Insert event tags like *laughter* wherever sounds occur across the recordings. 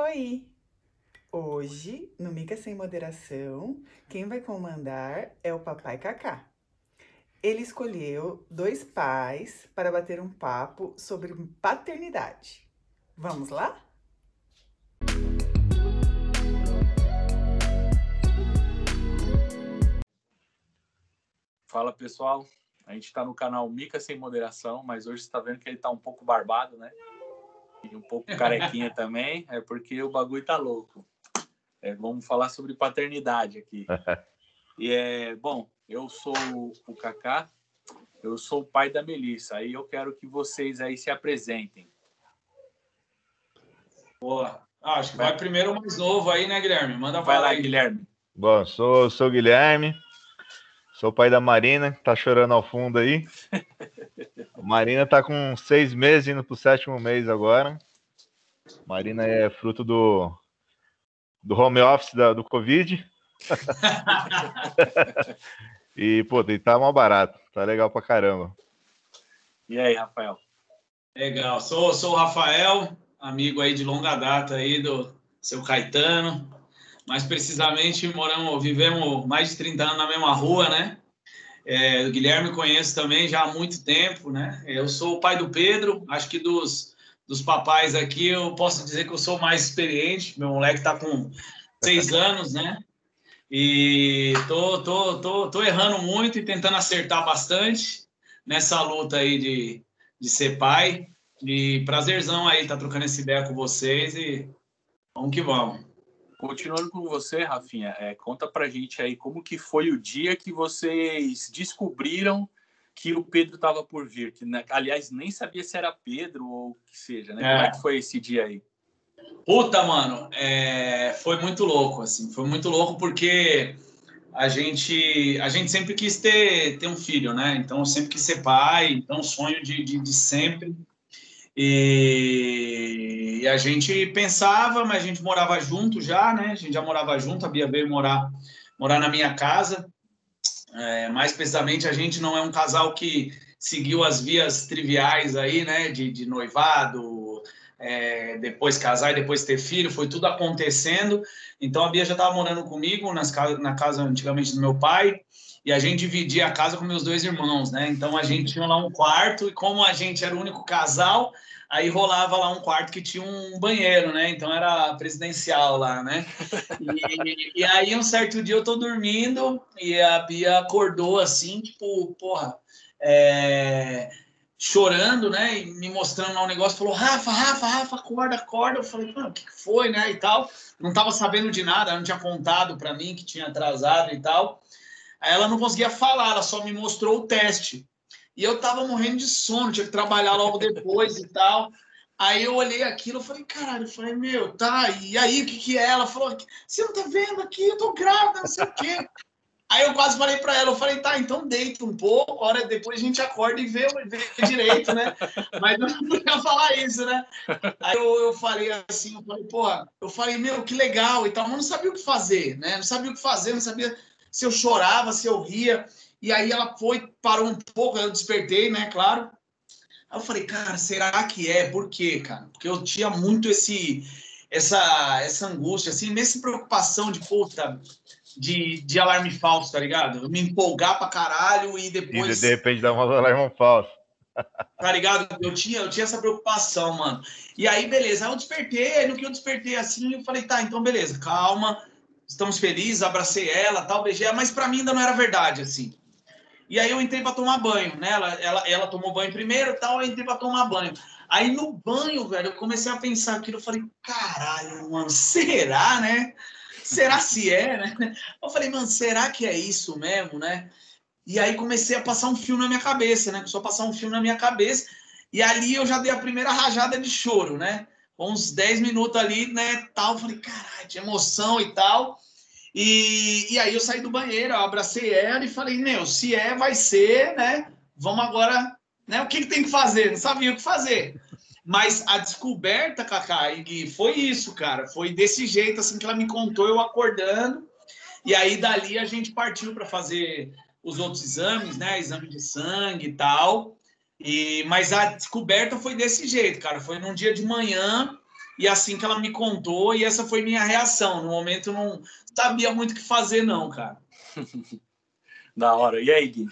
Oi! Hoje, no Mica Sem Moderação, quem vai comandar é o Papai Kaká. Ele escolheu dois pais para bater um papo sobre paternidade. Vamos lá? Fala pessoal, a gente está no canal Mica Sem Moderação, mas hoje você está vendo que ele está um pouco barbado, né? E um pouco carequinha *laughs* também, é porque o bagulho tá louco. É, vamos falar sobre paternidade aqui. *laughs* E é bom, eu sou o Kaká, eu sou o pai da Melissa. Aí eu quero que vocês aí se apresentem. Boa. Ah, acho que vai primeiro o mais novo aí, né, Guilherme? Manda Vai lá, aí. Guilherme. Bom, sou, sou o Guilherme, sou o pai da Marina, que tá chorando ao fundo aí. A *laughs* Marina tá com seis meses, indo pro sétimo mês agora. Marina é fruto do, do home office da, do Covid. *laughs* *laughs* e, pô, tem tá mal barato, tá legal pra caramba. E aí, Rafael? Legal. Sou, sou o Rafael, amigo aí de longa data aí do seu Caetano. Mais precisamente, moramos, vivemos mais de 30 anos na mesma rua, né? É, o Guilherme conheço também já há muito tempo, né? Eu sou o pai do Pedro, acho que dos, dos papais aqui eu posso dizer que eu sou mais experiente. Meu moleque tá com seis *laughs* anos, né? E tô, tô, tô, tô errando muito e tentando acertar bastante nessa luta aí de, de ser pai. E prazerzão aí tá trocando essa ideia com vocês e vamos que vamos. Continuando com você, Rafinha, é, conta pra gente aí como que foi o dia que vocês descobriram que o Pedro estava por vir. Que, né, aliás, nem sabia se era Pedro ou o que seja, né? É. Como é que foi esse dia aí? Puta, mano, é, foi muito louco, assim, foi muito louco porque a gente, a gente sempre quis ter, ter um filho, né? Então, sempre quis ser pai, então, sonho de, de, de sempre. E, e a gente pensava, mas a gente morava junto já, né? A gente já morava junto, a Bia veio morar, morar na minha casa. É, mais precisamente, a gente não é um casal que seguiu as vias triviais aí, né? De, de noivado, é, depois casar e depois ter filho, foi tudo acontecendo. Então a Bia já estava morando comigo nas na casa antigamente do meu pai, e a gente dividia a casa com meus dois irmãos, né? Então a gente tinha lá um quarto, e como a gente era o único casal, aí rolava lá um quarto que tinha um banheiro, né? Então era presidencial lá, né? E, e aí um certo dia eu tô dormindo e a Bia acordou assim, tipo, porra, é chorando, né? E me mostrando lá um negócio, falou: Rafa, Rafa, Rafa, acorda, acorda. Eu falei, mano, o que foi, né? E tal. Não tava sabendo de nada, ela não tinha contado para mim que tinha atrasado e tal. Aí ela não conseguia falar, ela só me mostrou o teste. E eu tava morrendo de sono, tinha que trabalhar logo depois e tal. Aí eu olhei aquilo, eu falei, caralho, eu falei, meu, tá, e aí o que que é? Ela falou, você não tá vendo aqui, eu tô grávida, não sei o quê. Aí eu quase falei para ela, eu falei, tá, então deita um pouco, hora depois a gente acorda e vê, vê direito, né? Mas eu não podia falar isso, né? Aí eu, eu falei assim, eu falei, porra, eu falei, meu, que legal e tal, mas não sabia o que fazer, né? Não sabia o que fazer, não sabia se eu chorava, se eu ria. E aí ela foi, parou um pouco, eu despertei, né, claro. Aí eu falei, cara, será que é? Por quê, cara? Porque eu tinha muito esse, essa, essa angústia, assim, nessa preocupação de, puta, de, de alarme falso, tá ligado? Eu me empolgar pra caralho e E depois de, de repente dá uma *laughs* alarme falso. *laughs* tá ligado? Eu tinha, eu tinha essa preocupação, mano. E aí, beleza, aí eu despertei, aí no que eu despertei assim, eu falei, tá, então beleza, calma, estamos felizes, abracei ela, tal, beijei ela, mas pra mim ainda não era verdade, assim. E aí eu entrei pra tomar banho, né? Ela, ela, ela tomou banho primeiro tal, eu entrei pra tomar banho. Aí no banho, velho, eu comecei a pensar aquilo, eu falei, caralho, mano, será, né? Será se é, né? Eu falei, mano, será que é isso mesmo, né? E aí comecei a passar um filme na minha cabeça, né? Começou a passar um filme na minha cabeça. E ali eu já dei a primeira rajada de choro, né? Uns 10 minutos ali, né? Tal, eu falei, caralho, de emoção e tal. E, e aí eu saí do banheiro, eu abracei ela e falei, meu, se é, vai ser, né? Vamos agora, né? O que, que tem que fazer? Não sabia o que fazer. Mas a descoberta, Cacá, e Gui, foi isso, cara. Foi desse jeito, assim, que ela me contou, eu acordando. E aí, dali, a gente partiu para fazer os outros exames, né? Exame de sangue e tal. E, mas a descoberta foi desse jeito, cara. Foi num dia de manhã, e assim que ela me contou, e essa foi minha reação. No momento eu não sabia muito o que fazer, não, cara. *laughs* da hora. E aí, Gui?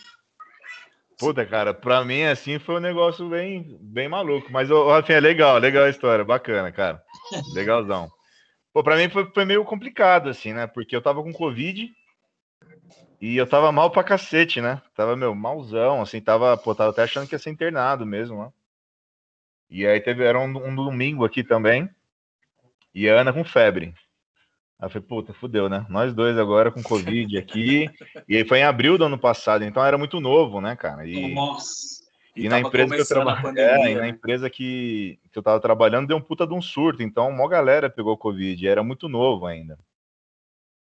Puta, cara, pra mim, assim, foi um negócio bem, bem maluco. Mas, o Rafinha, é legal, legal a história, bacana, cara. Legalzão. Pô, pra mim foi, foi meio complicado, assim, né? Porque eu tava com Covid e eu tava mal pra cacete, né? Tava, meu, malzão, assim, tava, pô, tava até achando que ia ser internado mesmo, né? E aí teve, era um, um domingo aqui também. E a Ana com febre. Aí eu falei, puta, fudeu, né? Nós dois agora com Covid aqui. *laughs* e aí foi em abril do ano passado, então era muito novo, né, cara? E, Nossa. E, e na empresa que eu trabalho, é, e na né? empresa que, que eu tava trabalhando deu um puta de um surto, então uma galera pegou Covid, era muito novo ainda.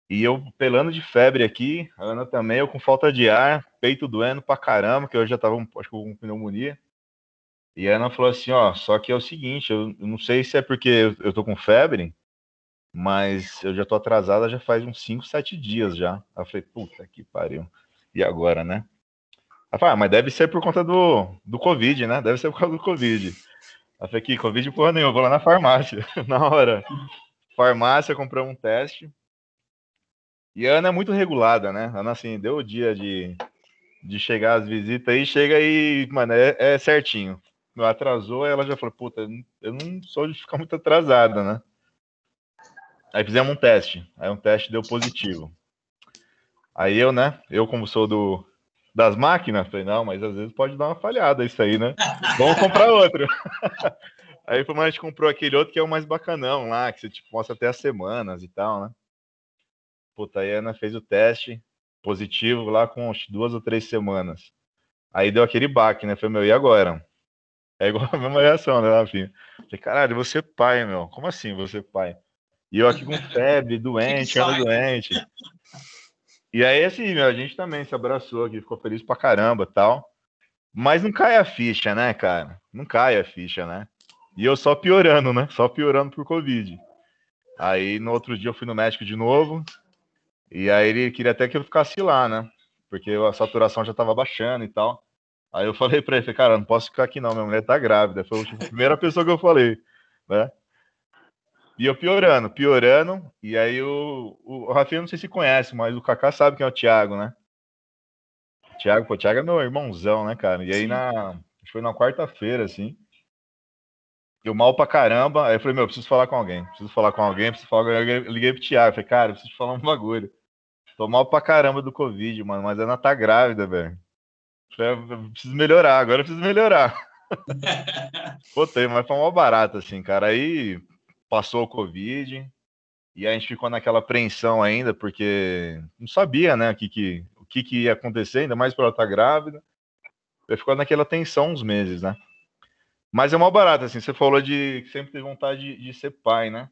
E eu pelando de febre aqui, a Ana também, eu com falta de ar, peito doendo pra caramba, que eu já tava, acho que com pneumonia. E a Ana falou assim, ó, só que é o seguinte, eu, não sei se é porque eu, eu tô com febre, mas eu já tô atrasada já faz uns 5, 7 dias já. Aí eu falei, puta que pariu. E agora, né? Ela falou, ah, mas deve ser por conta do, do Covid, né? Deve ser por causa do Covid. Ela falou, que Covid porra nenhuma, vou lá na farmácia. *laughs* na hora. Farmácia, comprou um teste. E a Ana é muito regulada, né? A Ana, assim, deu o dia de, de chegar às visitas aí, chega e, mano, é, é certinho atrasou, ela já falou, puta, eu não sou de ficar muito atrasada, né? Aí fizemos um teste. Aí um teste deu positivo. Aí eu, né? Eu, como sou do das máquinas, falei, não, mas às vezes pode dar uma falhada isso aí, né? Vamos comprar outro. *laughs* aí foi, a gente comprou aquele outro que é o mais bacanão lá, que você tipo, mostra até as semanas e tal, né? Puta, aí a Ana fez o teste positivo lá com duas ou três semanas. Aí deu aquele baque, né? Falei, meu, e agora? É igual a *laughs* mesma reação, né, Rafinha? Falei, caralho, você é pai, meu. Como assim você é pai? E eu aqui com *laughs* febre, doente, ando doente. E aí, assim, meu, a gente também se abraçou aqui, ficou feliz pra caramba tal. Mas não cai a ficha, né, cara? Não cai a ficha, né? E eu só piorando, né? Só piorando por Covid. Aí no outro dia eu fui no médico de novo. E aí ele queria até que eu ficasse lá, né? Porque a saturação já tava baixando e tal. Aí eu falei pra ele, cara, não posso ficar aqui não, minha mulher tá grávida. Foi a primeira pessoa que eu falei, né? E eu piorando, piorando. E aí o, o, Rafinha não sei se conhece, mas o Kaká sabe quem é o Thiago, né? Thiago, pô, Thiago é meu irmãozão, né, cara? E aí na. Foi na quarta-feira, assim. Eu mal pra caramba. Aí eu falei, meu, preciso falar com alguém. Preciso falar com alguém, preciso falar com alguém. Eu liguei pro Thiago. Falei, cara, preciso falar um bagulho. Tô mal pra caramba do Covid, mano. Mas ela tá grávida, velho. Eu preciso melhorar, agora eu preciso melhorar. *laughs* Botei, mas foi uma barata, assim, cara. Aí passou o Covid e a gente ficou naquela apreensão ainda, porque não sabia, né, o que, que, o que, que ia acontecer, ainda mais para ela estar tá grávida. Eu ficou naquela tensão uns meses, né? Mas é uma barata, assim, você falou de que sempre teve vontade de, de, ser pai, né?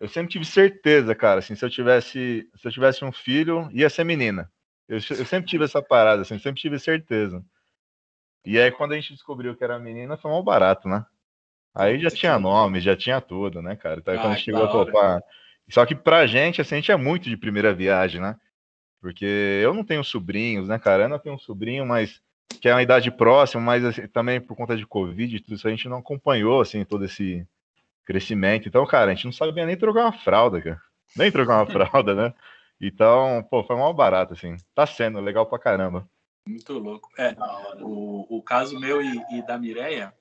Eu sempre tive certeza, cara, assim, se eu tivesse, se eu tivesse um filho, ia ser menina. Eu, eu sempre tive essa parada, assim, sempre tive certeza. E aí, quando a gente descobriu que era menina, foi mal barato, né? Aí já tinha nome, já tinha tudo, né, cara? Então, ah, quando chegou a topar. Só que pra gente, assim, a gente é muito de primeira viagem, né? Porque eu não tenho sobrinhos, né, cara? Eu não tenho um sobrinho, mas que é uma idade próxima, mas assim, também por conta de Covid e tudo isso, a gente não acompanhou, assim, todo esse crescimento. Então, cara, a gente não sabia nem trocar uma fralda, cara. Nem trocar uma *laughs* fralda, né? Então, pô, foi mal barato, assim. Tá sendo legal pra caramba. Muito louco. É, o, o caso meu e, e da Mireia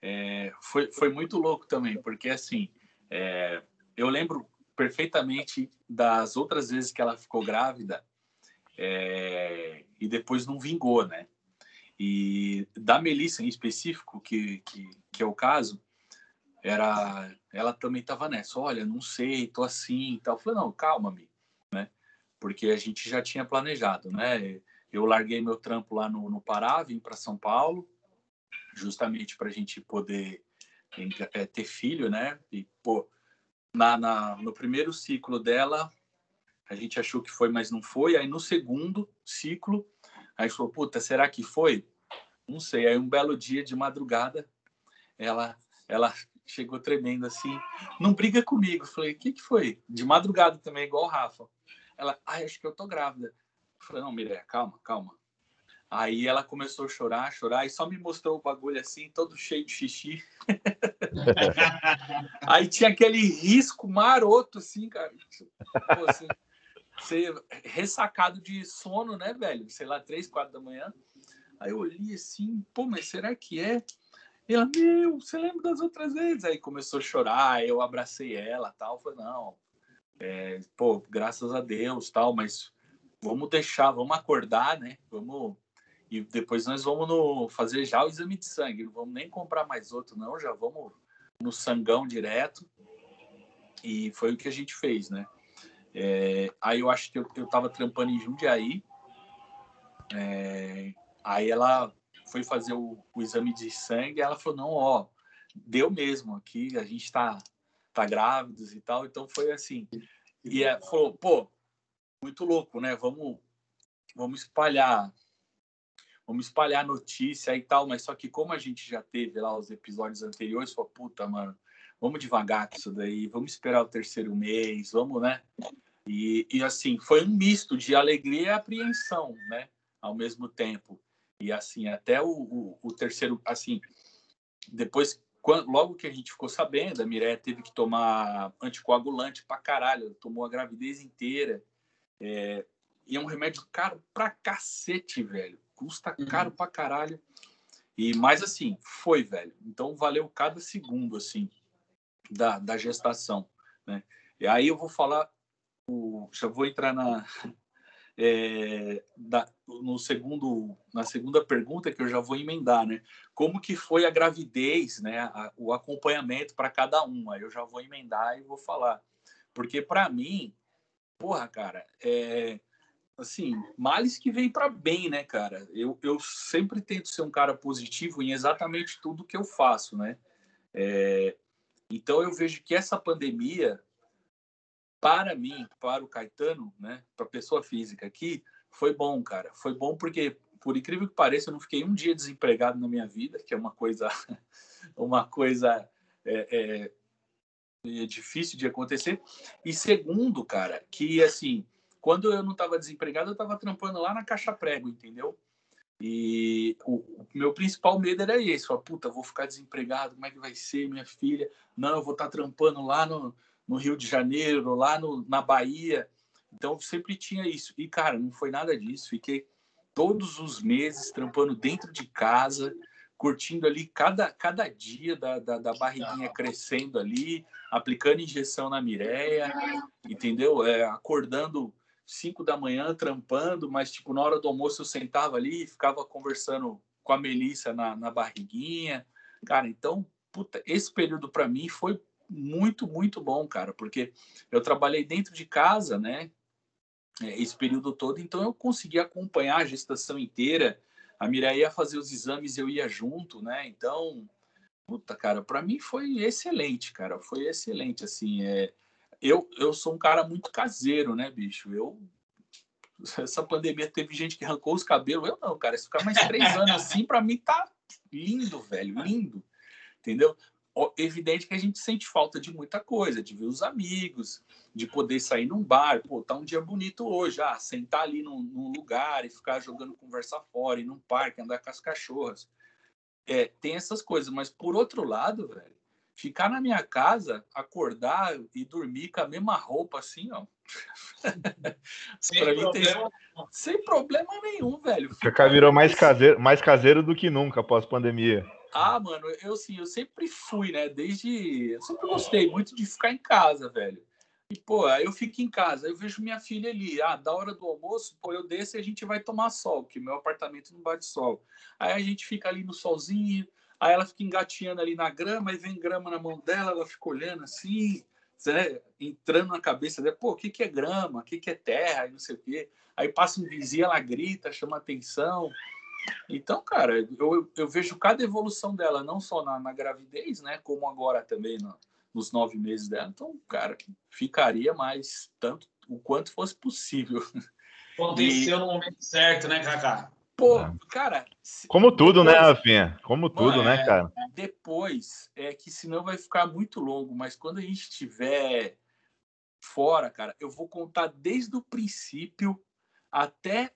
é, foi, foi muito louco também, porque assim, é, eu lembro perfeitamente das outras vezes que ela ficou grávida é, e depois não vingou, né? E da Melissa em específico, que, que, que é o caso, era ela também estava nessa, olha, não sei, tô assim e tal. Eu falei, não, calma, amigo porque a gente já tinha planejado, né? Eu larguei meu trampo lá no, no Pará, vim para São Paulo, justamente para a gente poder é, ter filho, né? E, pô, na, na, no primeiro ciclo dela, a gente achou que foi, mas não foi. Aí no segundo ciclo, aí falou, puta, será que foi? Não sei. Aí um belo dia de madrugada, ela, ela chegou tremendo assim, não briga comigo. Falei, o que, que foi? De madrugada também, igual o Rafa. Ela, ai, acho que eu tô grávida. Eu falei, não, Mireia, calma, calma. Aí ela começou a chorar, chorar, e só me mostrou o bagulho assim, todo cheio de xixi. *laughs* Aí tinha aquele risco maroto, assim, cara. Pô, assim, você ressacado de sono, né, velho? Sei lá, três, quatro da manhã. Aí eu olhei assim, pô, mas será que é? E ela, meu, você lembra das outras vezes? Aí começou a chorar, eu abracei ela tal. Falei, não, é, pô, graças a Deus tal, mas vamos deixar, vamos acordar, né? Vamos e depois nós vamos no, fazer já o exame de sangue. Não vamos nem comprar mais outro, não. Já vamos no sangão direto. E foi o que a gente fez, né? É, aí eu acho que eu, eu tava trampando em Jundiaí. É, aí ela foi fazer o, o, exame de sangue. ela falou: Não, ó, deu mesmo aqui. A gente tá, tá grávidos e tal. Então foi assim. E ela falou: Pô, muito louco, né? Vamos, vamos espalhar vamos espalhar notícia e tal, mas só que como a gente já teve lá os episódios anteriores, falou, puta, mano, vamos devagar com isso daí, vamos esperar o terceiro mês, vamos, né? E, e assim, foi um misto de alegria e apreensão, né? Ao mesmo tempo. E assim, até o, o, o terceiro, assim, depois, quando, logo que a gente ficou sabendo, a Mireia teve que tomar anticoagulante pra caralho, tomou a gravidez inteira. É, e é um remédio caro pra cacete, velho custa uhum. caro pra caralho. E mais assim, foi, velho. Então valeu cada segundo, assim, da, da gestação, né? E aí eu vou falar, o, já vou entrar na, é, da, no segundo, na segunda pergunta que eu já vou emendar, né? Como que foi a gravidez, né? A, o acompanhamento para cada um? Aí eu já vou emendar e vou falar, porque para mim, porra, cara, é, assim, males que vem para bem, né, cara? Eu, eu sempre tento ser um cara positivo em exatamente tudo que eu faço, né? É, então eu vejo que essa pandemia, para mim, para o Caetano, né, para a pessoa física aqui, foi bom, cara. Foi bom porque, por incrível que pareça, eu não fiquei um dia desempregado na minha vida, que é uma coisa, *laughs* uma coisa é, é, é difícil de acontecer. E segundo, cara, que assim quando eu não estava desempregado, eu estava trampando lá na Caixa Prego, entendeu? E o, o, meu principal medo era esse: falar, puta, vou ficar desempregado, como é que vai ser minha filha? Não, eu vou estar tá trampando lá no, no Rio de Janeiro, lá no, na Bahia. Então, sempre tinha isso. E, cara, não foi nada disso. Fiquei todos os meses trampando dentro de casa, curtindo ali cada, cada dia da, da, da barriguinha crescendo ali, aplicando injeção na Mireia, entendeu? É, acordando 5 da manhã trampando, mas tipo na hora do almoço eu sentava ali e ficava conversando com a Melissa na, na barriguinha. Cara, então, puta, esse período para mim foi muito, muito bom, cara, porque eu trabalhei dentro de casa, né? É, esse período todo, então eu consegui acompanhar a gestação inteira. A Mireia ia fazer os exames, eu ia junto, né? Então, puta, cara, para mim foi excelente, cara, foi excelente, assim, é, eu, eu sou um cara muito caseiro, né, bicho? Eu *laughs* essa pandemia teve gente que arrancou os cabelos. Eu não, cara. Se ficar mais três anos assim, para mim tá lindo, velho, lindo. Entendeu? Evidente que a gente sente falta de muita coisa, de ver os amigos, de poder sair num bar, pô, tá um dia bonito hoje, ah, sentar ali num, num lugar e ficar jogando conversa fora, ir num parque, andar com as cachorras. É, tem essas coisas, mas por outro lado, velho, ficar na minha casa, acordar e dormir com a mesma roupa assim, ó. *laughs* sem, problema. Tem... sem problema nenhum, velho. Ficar virou mais caseiro, mais caseiro do que nunca após pandemia. Ah, mano, eu sim, eu sempre fui, né? Desde. Eu sempre gostei muito de ficar em casa, velho. E, pô, aí eu fico em casa, eu vejo minha filha ali, ah, da hora do almoço, pô, eu desço e a gente vai tomar sol, porque meu apartamento não bate sol. Aí a gente fica ali no solzinho, Aí ela fica engatinhando ali na grama, e vem grama na mão dela, ela fica olhando assim, né? entrando na cabeça dela, pô, o que, que é grama? O que, que é terra? E não sei o quê. Aí passa um vizinho, ela grita, chama atenção. Então, cara, eu, eu vejo cada evolução dela, não só na, na gravidez, né? Como agora também no, nos nove meses dela. Então, cara, ficaria mais tanto o quanto fosse possível. Aconteceu e... no momento certo, né, Kaká? Pô, é. cara. Como tudo, né, depois, né, Rafinha? Como tudo, né, cara? Depois, é que senão vai ficar muito longo, mas quando a gente estiver fora, cara, eu vou contar desde o princípio até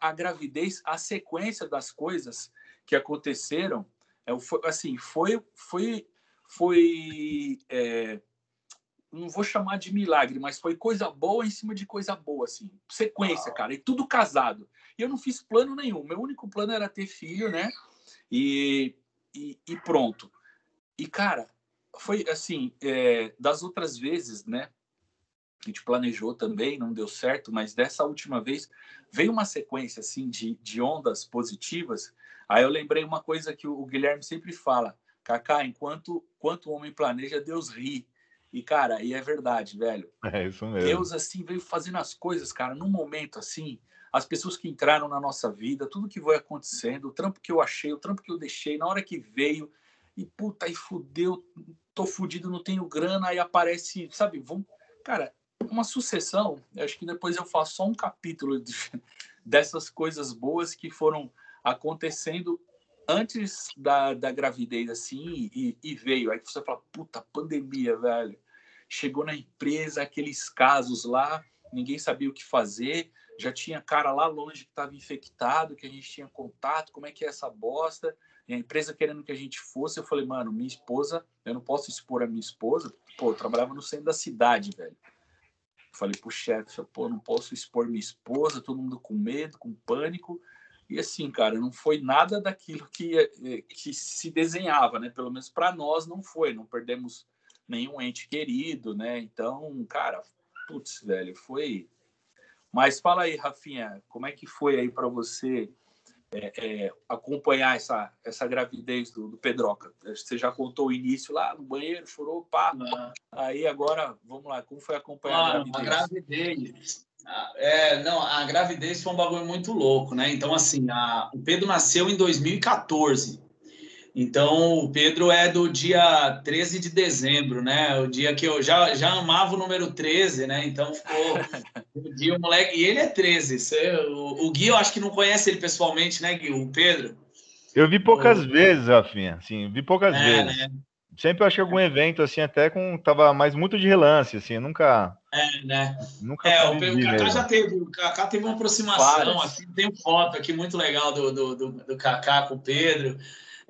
a, gravidez, a sequência das coisas que aconteceram, é, foi, assim, foi, foi, foi é, não vou chamar de milagre, mas foi coisa boa em cima de coisa boa, assim, sequência, cara, e tudo casado. E eu não fiz plano nenhum, meu único plano era ter filho, né? E, e, e pronto. E, cara, foi assim, é, das outras vezes, né? A gente planejou também, não deu certo, mas dessa última vez veio uma sequência assim de, de ondas positivas. Aí eu lembrei uma coisa que o Guilherme sempre fala, Kaká, enquanto, enquanto o homem planeja, Deus ri. E, cara, e é verdade, velho. *laughs* É isso mesmo. Deus, assim, veio fazendo as coisas, cara, num momento assim, as pessoas que entraram na nossa vida, tudo que foi acontecendo, o trampo que eu achei, o trampo que eu deixei, na hora que veio, e puta, aí fudeu, tô fudido, não tenho grana, aí aparece, sabe, vamos. Cara, uma sucessão, acho que depois eu faço só um capítulo de, *laughs* dessas coisas boas que foram acontecendo antes da, da gravidez, assim, e, e veio. Aí você fala, puta, pandemia, velho. Chegou na empresa, aqueles casos lá, ninguém sabia o que fazer, já tinha cara lá longe que estava infectado, que a gente tinha contato, como é que é essa bosta? E a empresa querendo que a gente fosse, eu falei, mano, minha esposa, eu não posso expor a minha esposa, pô, eu trabalhava no centro da cidade, velho. Falei pro chefe, pô, não posso expor minha esposa, todo mundo com medo, com pânico. E assim, cara, não foi nada daquilo que, eh, que se desenhava, né? Pelo menos para nós não foi, não perdemos nenhum ente querido, né? Então, cara, putz, velho, foi. Mas fala aí, Rafinha, como é que foi aí para você é, é, acompanhar essa, essa gravidez do, do Pedroca? Você já contou o início lá no banheiro, chorou, pá. Não. Aí agora, vamos lá, como foi acompanhar ah, a gravidez? A gravidez. É, não, a gravidez foi um bagulho muito louco, né? Então, assim, a, o Pedro nasceu em 2014. Então, o Pedro é do dia 13 de dezembro, né? O dia que eu já, já amava o número 13, né? Então, ficou *laughs* o dia o moleque. E ele é 13. Você, o, o Gui, eu acho que não conhece ele pessoalmente, né, Gui? O Pedro. Eu vi poucas o... vezes, Rafinha. Sim, vi poucas é, vezes. Né? Sempre achei algum evento, assim, até com. Tava mais muito de relance, assim, nunca. É, né? Nunca é, o, o Kaká já teve. O Kaká teve uma aproximação, assim, tem foto aqui muito legal do, do, do, do Kaká com o Pedro.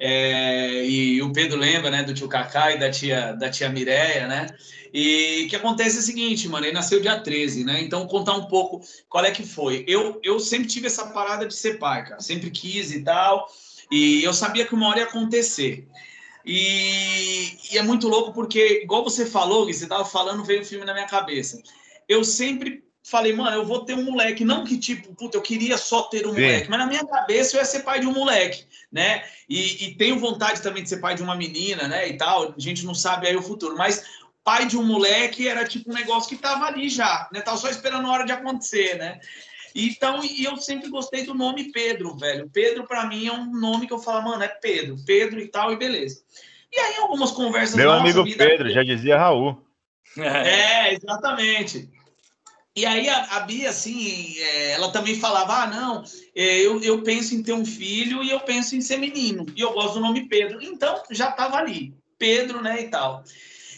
É, e o Pedro lembra, né, do tio Kaká e da tia, da tia Mireia, né? E que acontece é o seguinte, mano, ele nasceu dia 13, né? Então, contar um pouco qual é que foi. Eu, eu sempre tive essa parada de ser pai, cara. Sempre quis e tal. E eu sabia que uma hora ia acontecer. E, e, é muito louco porque, igual você falou, você estava falando, veio o filme na minha cabeça. Eu sempre falei, mano, eu vou ter um moleque, não que tipo, puta, eu queria só ter um Sim. moleque, mas na minha cabeça eu ia ser pai de um moleque, né? E, e, tenho vontade também de ser pai de uma menina, né? E tal, a gente não sabe aí o futuro, mas pai de um moleque era tipo um negócio que tava ali já, né? Tava só esperando a hora de acontecer, né? Então, e eu sempre gostei do nome Pedro, velho. Pedro, para mim, é um nome que eu falo, mano, é Pedro, Pedro e tal, e beleza. E aí, algumas conversas. Meu amigo Pedro, *laughs* já dizia Raul. É, exatamente. E aí, a, a Bia, assim, é, ela também falava: ah, não, é, eu, eu penso em ter um filho e eu penso em ser menino. E eu gosto do nome Pedro. Então, já estava ali, Pedro, né, e tal.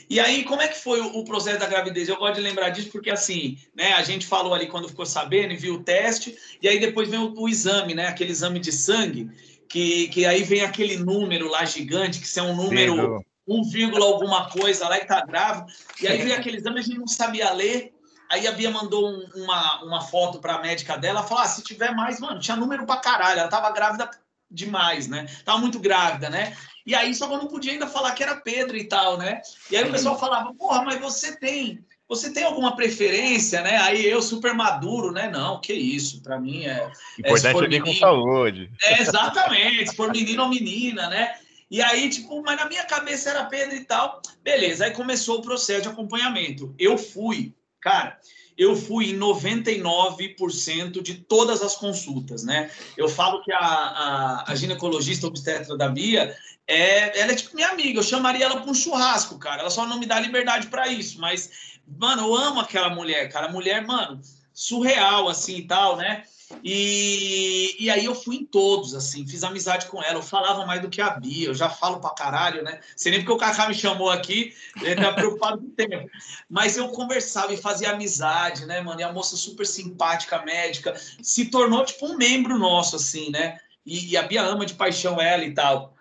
E aí, como é que foi o, processo da gravidez? Eu gosto de lembrar disso porque, assim, né, a gente falou ali quando ficou sabendo, viu o teste, e aí depois vem o, o exame, né, aquele exame de sangue, que, que aí vem aquele número lá gigante, que é um número um vírgula alguma coisa lá que tá grávido, e aí vem aquele exame, a gente não sabia ler, Aí a Bia mandou um, uma, uma foto para a médica dela, falou: ah, se tiver mais, mano, tinha número para caralho, ela tava grávida demais, né? Tava muito grávida, né? E aí só que eu não podia ainda falar que era Pedro e tal, né? E aí o pessoal falava, porra, mas você tem, você tem alguma preferência, né? Aí eu super maduro, né? Não, que isso, para mim é. Importante é, é com saúde. É, exatamente, se for menino ou menina, né? E aí, tipo, mas na minha cabeça era Pedro e tal. Beleza, aí começou o processo de acompanhamento. Eu fui, cara, eu fui em 99% de todas as consultas, né? Eu falo que a, a, a ginecologista obstetra da Bia, é, ela é tipo minha amiga, eu chamaria ela para um churrasco, cara. Ela só não me dá liberdade para isso, mas, mano, eu amo aquela mulher, cara. Mulher, mano, surreal, assim e tal, né? E, e aí eu fui em todos, assim, fiz amizade com ela. Eu falava mais do que a Bia, eu já falo pra caralho, né? Sei nem porque o Kaká me chamou aqui, ele tá preocupado com o tempo. Mas eu conversava e fazia amizade, né, mano? E a moça super simpática, médica, se tornou tipo um membro nosso, assim, né? E, e a Bia ama de paixão ela e tal.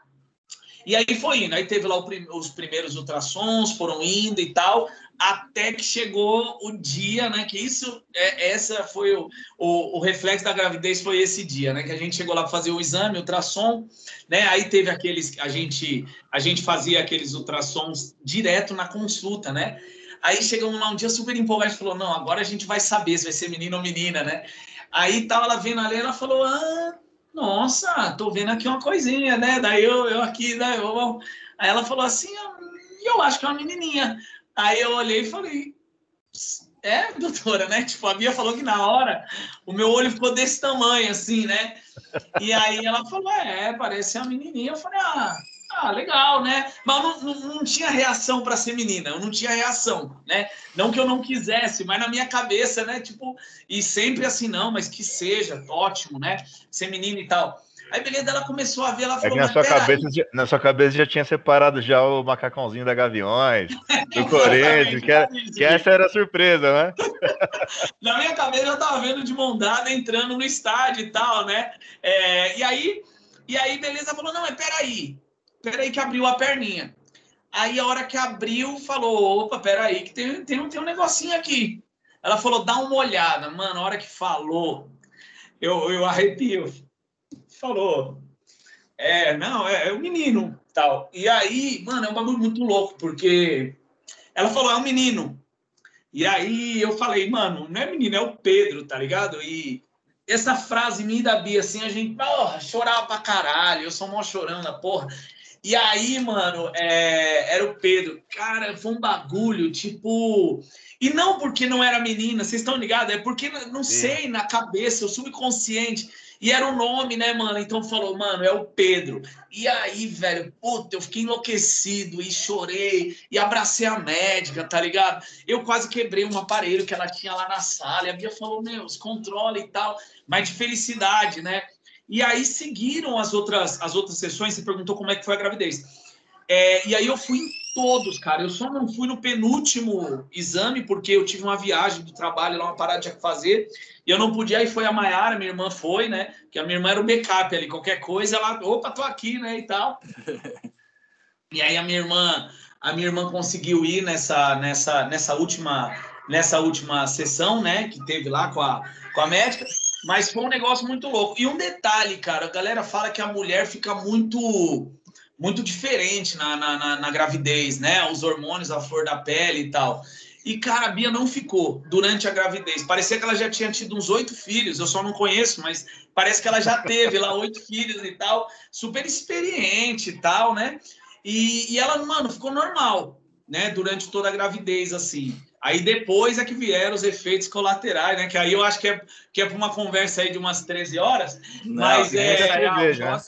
E aí foi indo, aí teve lá os primeiros ultrassons, foram indo e tal até que chegou o dia, né? Que isso, é, essa foi o, o, o, reflexo da gravidez, foi esse dia, né? Que a gente chegou lá para fazer o exame, ultrassom, né? Aí teve aqueles, a gente, a gente fazia aqueles ultrassons direto na consulta, né? Aí chegamos lá um dia super empolgado, falou, não, agora a gente vai saber se vai ser menino ou menina, né? Aí tava ela vendo ali, ela falou, ah, nossa, tô vendo aqui uma coisinha, né? Daí eu, eu aqui, né? Eu, aí ela falou assim, eu acho que é uma menininha. Aí eu olhei e falei, é, doutora, né? Tipo, a Bia falou que na hora o meu olho ficou desse tamanho, assim, né? E aí ela falou, é, parece uma menininha. Eu falei, ah, ah legal, né? Mas não, não, não tinha reação para ser menina, eu não tinha reação, né? Não que eu não quisesse, mas na minha cabeça, né? Tipo, e sempre assim, não, mas que seja, ótimo, né? Ser menina e tal. Aí, beleza, ela começou a ver, ela falou... É na sua, cabeça, já, na sua cabeça já tinha separado já o macacãozinho da Gaviões, *laughs* do Corinthians, que, era, que, essa era a surpresa, né? *laughs* na minha cabeça eu tava vendo de mão dada entrando no estádio e tal, né? É, e aí, e aí, beleza, falou, não, mas peraí, peraí que abriu a perninha. Aí, a hora que abriu, falou, opa, peraí, que tem, tem, tem um negocinho aqui. Ela falou, dá uma olhada. Mano, a hora que falou, eu, eu arrepio falou, é, não, é, é o menino, tal. E aí, mano, é um bagulho muito louco, porque ela falou, é um menino. E aí eu falei, mano, não é menino, é o Pedro, tá ligado? E essa frase me da Bia, assim, a gente, porra, chorava pra caralho, eu sou mó chorando, porra. E aí, mano, é, era o Pedro. Cara, foi um bagulho, tipo. E não porque não era menina, vocês estão ligados? É porque, não sei, na cabeça, o subconsciente. E era o nome, né, mano? Então falou, mano, é o Pedro. E aí, velho, puta, eu fiquei enlouquecido e chorei e abracei a médica, tá ligado? Eu quase quebrei um aparelho que ela tinha lá na sala. E a Bia falou, meu, controla e tal, mas de felicidade, né? E aí seguiram as outras, as outras sessões. Você perguntou como é que foi a gravidez. É, e aí eu fui todos, cara. Eu só não fui no penúltimo exame, porque eu tive uma viagem do trabalho lá, uma parada tinha que fazer. E eu não podia, aí foi a Maiara, minha irmã foi, né? Que a minha irmã era o backup ali, qualquer coisa, ela, opa, tô aqui, né? E tal. *laughs* e aí a minha irmã, a minha irmã conseguiu ir nessa, nessa, nessa última, nessa última sessão, né? Que teve lá com a, com a médica. Mas foi um negócio muito louco. E um detalhe, cara, a galera fala que a mulher fica muito muito diferente na, na, na, na gravidez, né? Os hormônios, a flor da pele e tal. E, cara, a Bia não ficou durante a gravidez. Parecia que ela já tinha tido uns oito filhos. Eu só não conheço, mas parece que ela já teve lá oito *laughs* filhos e tal. Super experiente e tal, né? E, e ela, mano, ficou normal, né? Durante toda a gravidez, assim. Aí depois é que vieram os efeitos colaterais, né? Que aí eu acho que é, que é para uma conversa aí de umas 13 horas. Não, mas é. cerveja, né?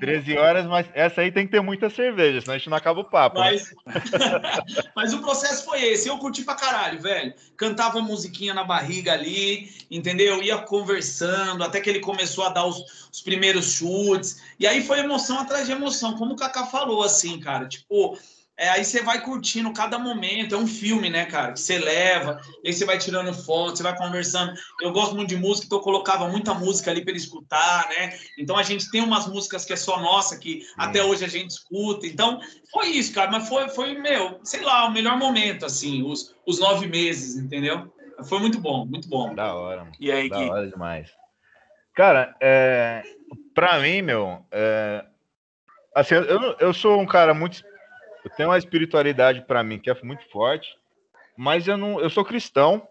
13 horas, mas essa aí tem que ter muita cerveja, senão a gente não acaba o papo. Né? Mas, né? *laughs* mas o processo foi esse. Eu curti pra caralho, velho. Cantava musiquinha na barriga ali, entendeu? Ia conversando, até que ele começou a dar os, os primeiros chutes. E aí foi emoção atrás de emoção, como o Kaká falou, assim, cara. Tipo é, aí você vai curtindo cada momento, é um filme, né, cara? Que você leva, aí você vai tirando foto, você vai conversando. Eu gosto muito de música, então eu colocava muita música ali para ele escutar, né? Então a gente tem umas músicas que é só nossa, que hum. até hoje a gente escuta. Então foi isso, cara, mas foi, foi meu, sei lá, o melhor momento, assim, os, os nove meses, entendeu? Foi muito bom, muito bom. Da hora. Mano. E aí, da Gui? hora demais. Cara, é, pra mim, meu, é, assim, eu, eu sou um cara muito eu tenho uma espiritualidade para mim que é muito forte, mas eu não, eu sou cristão,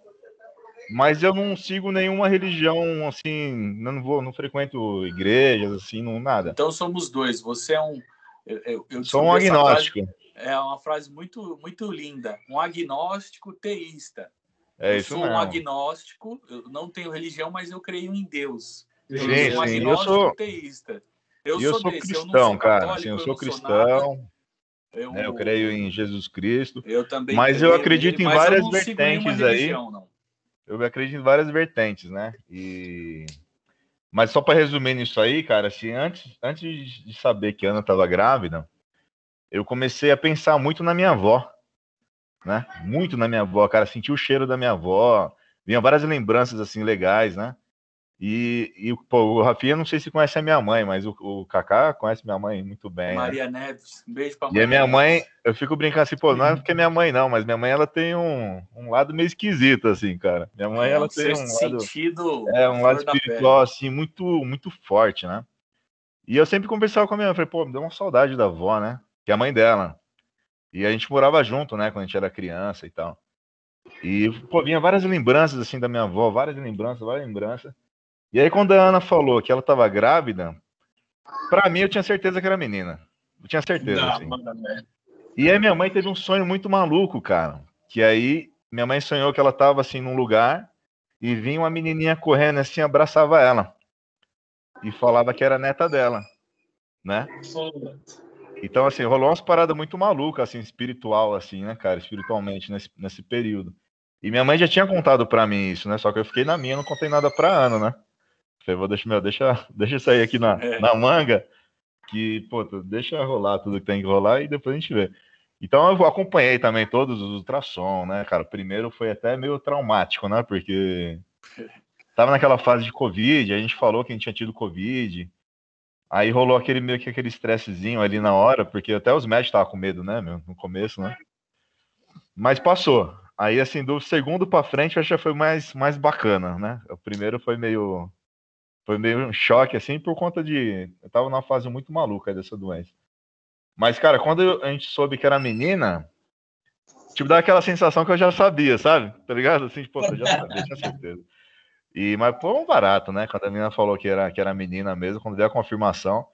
mas eu não sigo nenhuma religião assim, não vou, não frequento igrejas assim, não nada. Então somos dois. Você é um eu, eu sou um agnóstico. Frase, é uma frase muito muito linda. Um agnóstico teísta. É eu sou mesmo. um agnóstico, eu não tenho religião, mas eu creio em Deus. Eu sim, sou um sim. eu sou teísta. Eu, eu sou, sou desse. cristão, eu cara. Assim, eu sou cristão. Eu, é, eu creio em Jesus Cristo. Eu também. Mas eu acredito em várias vertentes aí. Religião, eu acredito em várias vertentes, né? E Mas só para resumir nisso aí, cara, assim, antes, antes de saber que a Ana estava grávida, eu comecei a pensar muito na minha avó, né? Muito na minha avó, cara, senti o cheiro da minha avó, vinha várias lembranças assim legais, né? E, e pô, o Rafinha, não sei se conhece a minha mãe, mas o, o Kaká conhece minha mãe muito bem. né? Maria né? Neves, um beijo pra E a minha mãe, eu fico brincando assim, pô, não é porque minha mãe não, mas minha mãe ela tem um, um lado meio esquisito, assim, cara. Minha mãe, é, ela tem um lado. Sentido é, um lado espiritual, assim, muito, muito forte, né? E eu sempre conversava com a minha mãe, falei, pô, me deu uma saudade da avó, né? Que é a mãe dela. E a gente morava junto, né, quando a gente era criança e tal. E, pô, vinha várias lembranças, assim, da minha avó, várias lembranças, várias lembranças. E aí, quando a Ana falou que ela estava grávida, para mim eu tinha certeza que era menina. Eu tinha certeza. Não, assim. E aí, minha mãe teve um sonho muito maluco, cara. Que aí, minha mãe sonhou que ela estava assim num lugar e vinha uma menininha correndo assim, abraçava ela. E falava que era neta dela, né? Então, assim, rolou umas paradas muito malucas, assim, espiritual, assim, né, cara? Espiritualmente, nesse, nesse período. E minha mãe já tinha contado para mim isso, né? Só que eu fiquei na minha, não contei nada pra Ana, né? Falei, vou deixar, meu, deixa, *laughs* deixa sair aqui na, é. na manga, que, pô, deixa rolar tudo que tem que rolar e depois a gente vê. Então eu acompanhei também todos os ultrassom, né, cara? Primeiro foi até meio traumático, né? Porque *laughs* tava naquela fase de Covid, a gente falou que a gente tinha tido Covid. Aí rolou aquele meio que aquele estressezinho ali na hora, porque até os médicos estavam com medo, né, meu, no começo, né? Mas passou. Aí, assim, do segundo para frente, eu acho que foi mais, mais bacana, né? O primeiro foi meio foi meio um choque, assim, por conta de. Eu tava numa fase muito maluca dessa doença. Mas, cara, quando a gente soube que era menina, tipo, dá aquela sensação que eu já sabia, sabe? Tá ligado? Assim, tipo, eu já sabia, tinha certeza. E, mas foi um barato, né? Quando a menina falou que era, que era menina mesmo, quando deu a confirmação.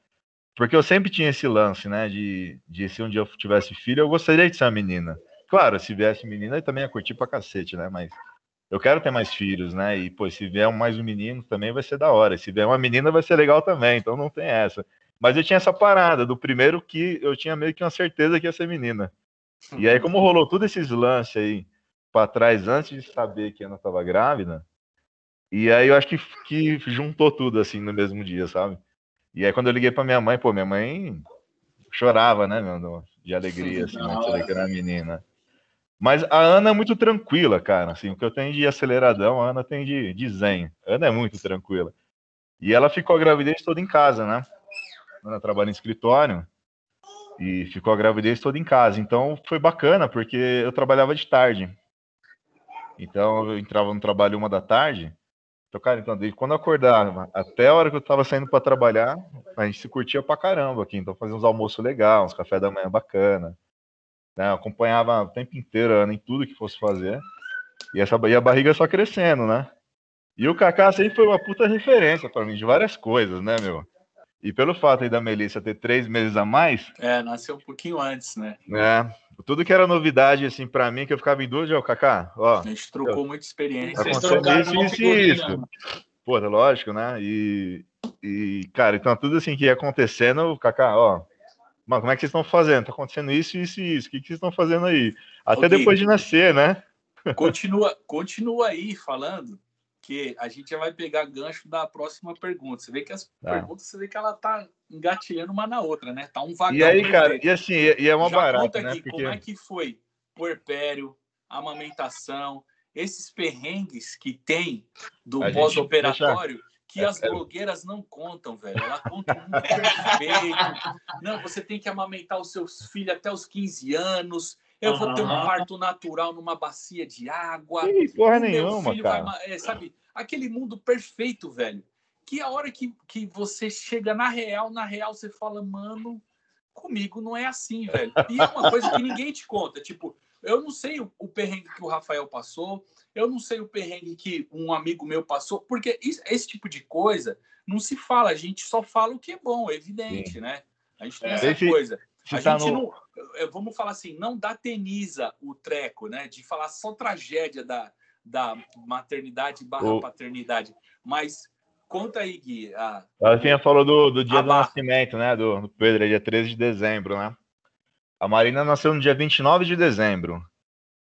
Porque eu sempre tinha esse lance, né? De, de se um dia eu tivesse filho, eu gostaria de ser uma menina. Claro, se viesse menina, eu também ia curtir pra cacete, né? Mas eu quero ter mais filhos, né? E, pô, se vier mais um menino também vai ser da hora. Se vier uma menina vai ser legal também, então não tem essa. Mas eu tinha essa parada do primeiro que eu tinha meio que uma certeza que ia ser menina. E aí, como rolou todos esses lances aí para trás antes de saber que a Ana tava grávida, e aí eu acho que, que juntou tudo assim no mesmo dia, sabe? E aí quando eu liguei para minha mãe, pô, minha mãe chorava, né, meu, de alegria, assim, de saber que era menina. Mas a Ana é muito tranquila, cara. Assim, o que eu tenho de aceleradão, a Ana tem de, de zen. A Ana é muito tranquila. E ela ficou a gravidez toda em casa, né? Ana trabalha em escritório e ficou a gravidez toda em casa. Então foi bacana, porque eu trabalhava de tarde. Então eu entrava no trabalho uma da tarde. Então, cara, então, quando eu acordava até a hora que eu tava saindo para trabalhar, a gente se curtia pra caramba aqui. Então fazia uns almoços legais, uns café da manhã bacana. Né? acompanhava o tempo inteiro em tudo que fosse fazer. E, essa, e a barriga só crescendo, né? E o Kaká sempre foi uma puta referência para mim de várias coisas, né, meu? E pelo fato aí da Melissa ter três meses a mais. É, nasceu um pouquinho antes, né? É. Tudo que era novidade, assim, para mim, que eu ficava em dúvida, ó, Kaká, ó. A gente trocou eu, muita experiência. Aconteceu isso, isso e isso. Pô, é lógico, né? E, e, cara, então tudo assim que ia acontecendo, o Kaká, ó, Mano, como é que vocês estão fazendo? Tá acontecendo isso, isso e isso. O que, que vocês estão fazendo aí? Até okay. depois de *laughs* nascer, né? Continua, continua aí falando que a gente já vai pegar gancho da próxima pergunta. Você vê que as tá. perguntas, você vê que ela tá engatilhando uma na outra, né? Tá um vagão. E aí, cara, e assim, e é uma já barata, conta né? Aqui, Porque... Como é que foi puerpério, amamentação, esses perrengues que tem do pós-operatório que as blogueiras não contam, velho. Ela conta um perfeito. Não, você tem que amamentar os seus filhos até os 15 anos. Eu uhum. vou ter um parto natural numa bacia de água. Ih, porra nenhuma, cara. Vai, é, sabe, aquele mundo perfeito, velho. Que a hora que, que você chega na real, na real você fala, mano, comigo não é assim, velho. E é uma coisa que ninguém te conta. Tipo, eu não sei o, o perrengue que o Rafael passou, eu não sei o perrengue que um amigo meu passou, porque isso, esse tipo de coisa não se fala, a gente só fala o que é bom, é evidente, Sim. né? A gente tem é. essa coisa. A tá gente no... não, eh, vamos falar assim, não dateniza o treco, né? De falar só tragédia da, da maternidade barra o... paternidade. Mas conta aí, Gui. A... Ela tinha falou do, do dia do nascimento, né? Do, do Pedro, dia 13 de dezembro, né? A Marina nasceu no dia 29 de dezembro.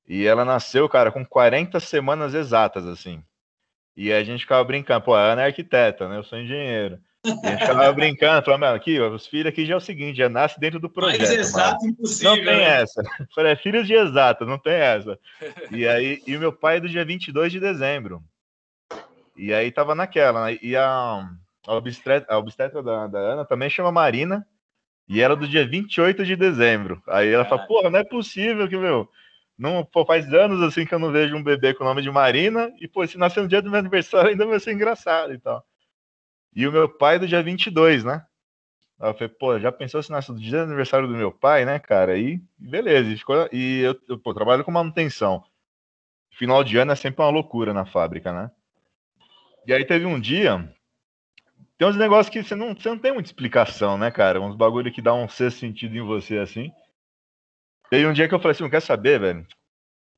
E ela nasceu, cara, com 40 semanas exatas, assim. E a gente ficava brincando, pô, a Ana é arquiteta, né? Eu sou engenheiro. E a gente ficava *laughs* brincando, falando, aqui, os filhos aqui já é o seguinte, já nasce dentro do projeto. Mais exato mano. impossível. Não tem né? essa. Falei, é filhos de exato, não tem essa. *laughs* E aí, e o meu pai é do dia 22 de dezembro. E aí tava naquela, né? E a, a obstetra, a obstetra da, da Ana também chama Marina, e era do dia 28 de dezembro. Aí ela fala, pô, não é possível que, meu, não, pô, faz anos assim que eu não vejo um bebê com o nome de Marina, e, pô, se nascer no dia do meu aniversário ainda vai ser engraçado e tal. E o meu pai do dia 22, né? Aí eu falei, pô, já pensou se nasce no dia do aniversário do meu pai, né, cara? Aí, beleza. E, ficou, e eu, eu pô, trabalho com manutenção. Final de ano é sempre uma loucura na fábrica, né? E aí teve um dia. Tem uns negócios que você não, você não tem muita explicação, né, cara? Uns bagulho que dá um sexto sentido em você, assim. Teve um dia que eu falei assim, não quer saber, velho?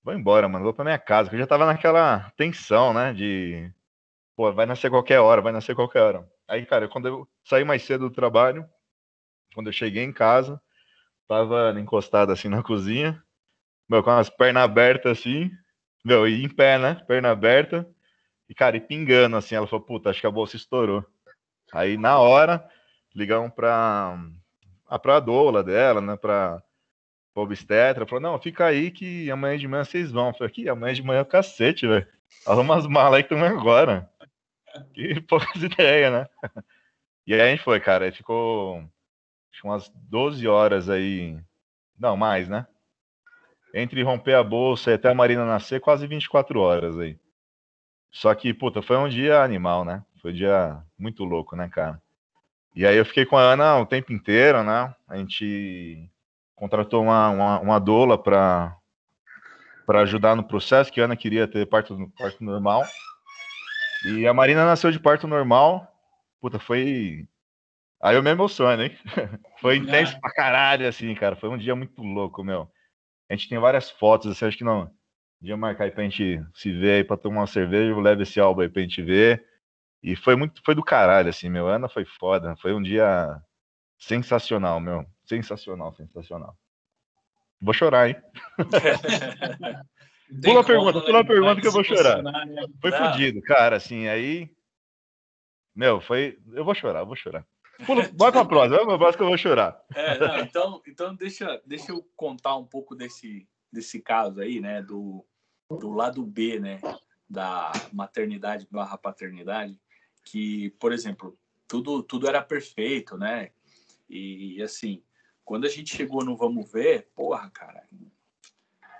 Vou embora, mano. Vou pra minha casa. Que eu já tava naquela tensão, né? De. Pô, vai nascer qualquer hora, vai nascer qualquer hora. Aí, cara, quando eu saí mais cedo do trabalho, quando eu cheguei em casa, tava encostado assim na *laughs* cozinha, meu, com as pernas abertas assim, meu, e em pé, né? Perna aberta, e, cara, e pingando, assim, ela falou, puta, acho que a bolsa estourou. Aí, na hora, ligamos pra, a, pra doula dela, né, pra obstetra, falou, não, fica aí que amanhã de manhã vocês vão. Falei, aqui, amanhã de manhã é o cacete, velho. Arruma as malas aí que estão agora. Que *laughs* poucas ideias, né? E aí a gente foi, cara, aí ficou umas 12 horas aí, não, mais, né? Entre romper a bolsa e até a Marina nascer, quase 24 horas aí. Só que, puta, foi um dia animal, né? Foi um dia muito louco, né, cara? E aí eu fiquei com a Ana o tempo inteiro, né? A gente contratou uma, uma, uma doula para para ajudar no processo, que a Ana queria ter parto, parto normal. E a Marina nasceu de parto normal. Puta, foi. Aí eu me emociono, hein? *laughs* foi intenso pra caralho, assim, cara. Foi um dia muito louco, meu. A gente tem várias fotos, assim, acho que não dia marcar aí pra gente se ver aí pra tomar uma cerveja, eu levo esse álbum aí pra gente ver. E foi muito, foi do caralho, assim, meu. Ana foi foda. Foi um dia sensacional, meu. Sensacional, sensacional. Vou chorar, hein? *laughs* pula a pergunta, pula a pergunta que eu vou chorar. Foi fodido, cara, assim, aí. Meu, foi. Eu vou chorar, eu vou chorar. Pula, *laughs* bora pra próxima, vai pra que eu vou chorar. É, não, então, então deixa, deixa eu contar um pouco desse, desse caso aí, né, do, do lado B, né, da maternidade barra paternidade, que, por exemplo, tudo, tudo era perfeito, né, e, assim, quando a gente chegou no Vamos Ver, porra, cara,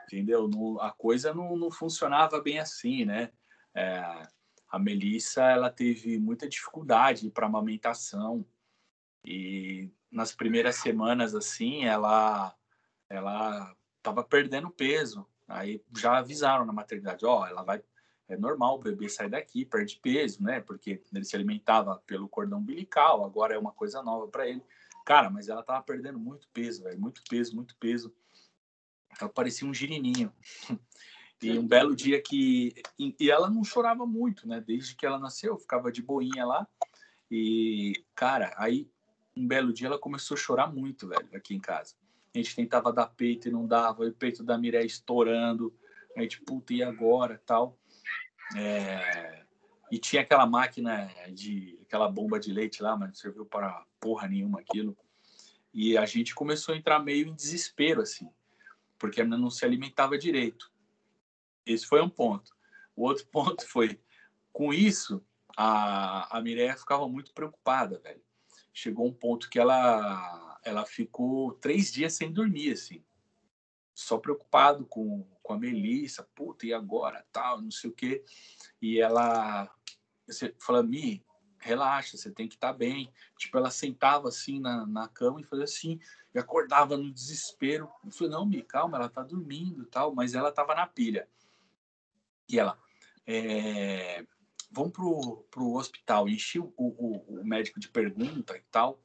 entendeu? A coisa não, não funcionava bem assim, né, é, a Melissa, ela teve muita dificuldade para amamentação, e nas primeiras semanas, assim, ela ela estava perdendo peso. Aí já avisaram na maternidade, ó, oh, ela vai é normal o bebê sair daqui, perde peso, né? Porque ele se alimentava pelo cordão umbilical, agora é uma coisa nova para ele. Cara, mas ela tava perdendo muito peso, velho, muito peso, muito peso. Ela parecia um girininho. *laughs* E um belo dia que e ela não chorava muito, né? Desde que ela nasceu, ficava de boinha lá. E cara, aí um belo dia ela começou a chorar muito, velho, aqui em casa a gente tentava dar peito e não dava, e o peito da Miré estourando, a gente, puta, e agora, tal. É... E tinha aquela máquina de, aquela bomba de leite lá, mas não serviu para porra nenhuma aquilo. E a gente começou a entrar meio em desespero, assim, porque a menina não se alimentava direito. Esse foi um ponto. O outro *laughs* ponto foi, com isso, a, a Mireia ficava muito preocupada, velho. Chegou um ponto que ela ela ficou três dias sem dormir, assim. Só preocupado com, com a Melissa, puta, e agora, tal, não sei o quê. E ela você fala, Mi, relaxa, você tem que estar tá bem. Tipo, ela sentava assim na, na cama e fazia assim, e acordava no desespero. Eu falei, não, Mi, calma, ela tá dormindo tal, mas ela tava na pilha. E ela, é, vamos pro, pro hospital. Enchi o, o, o médico de pergunta e tal.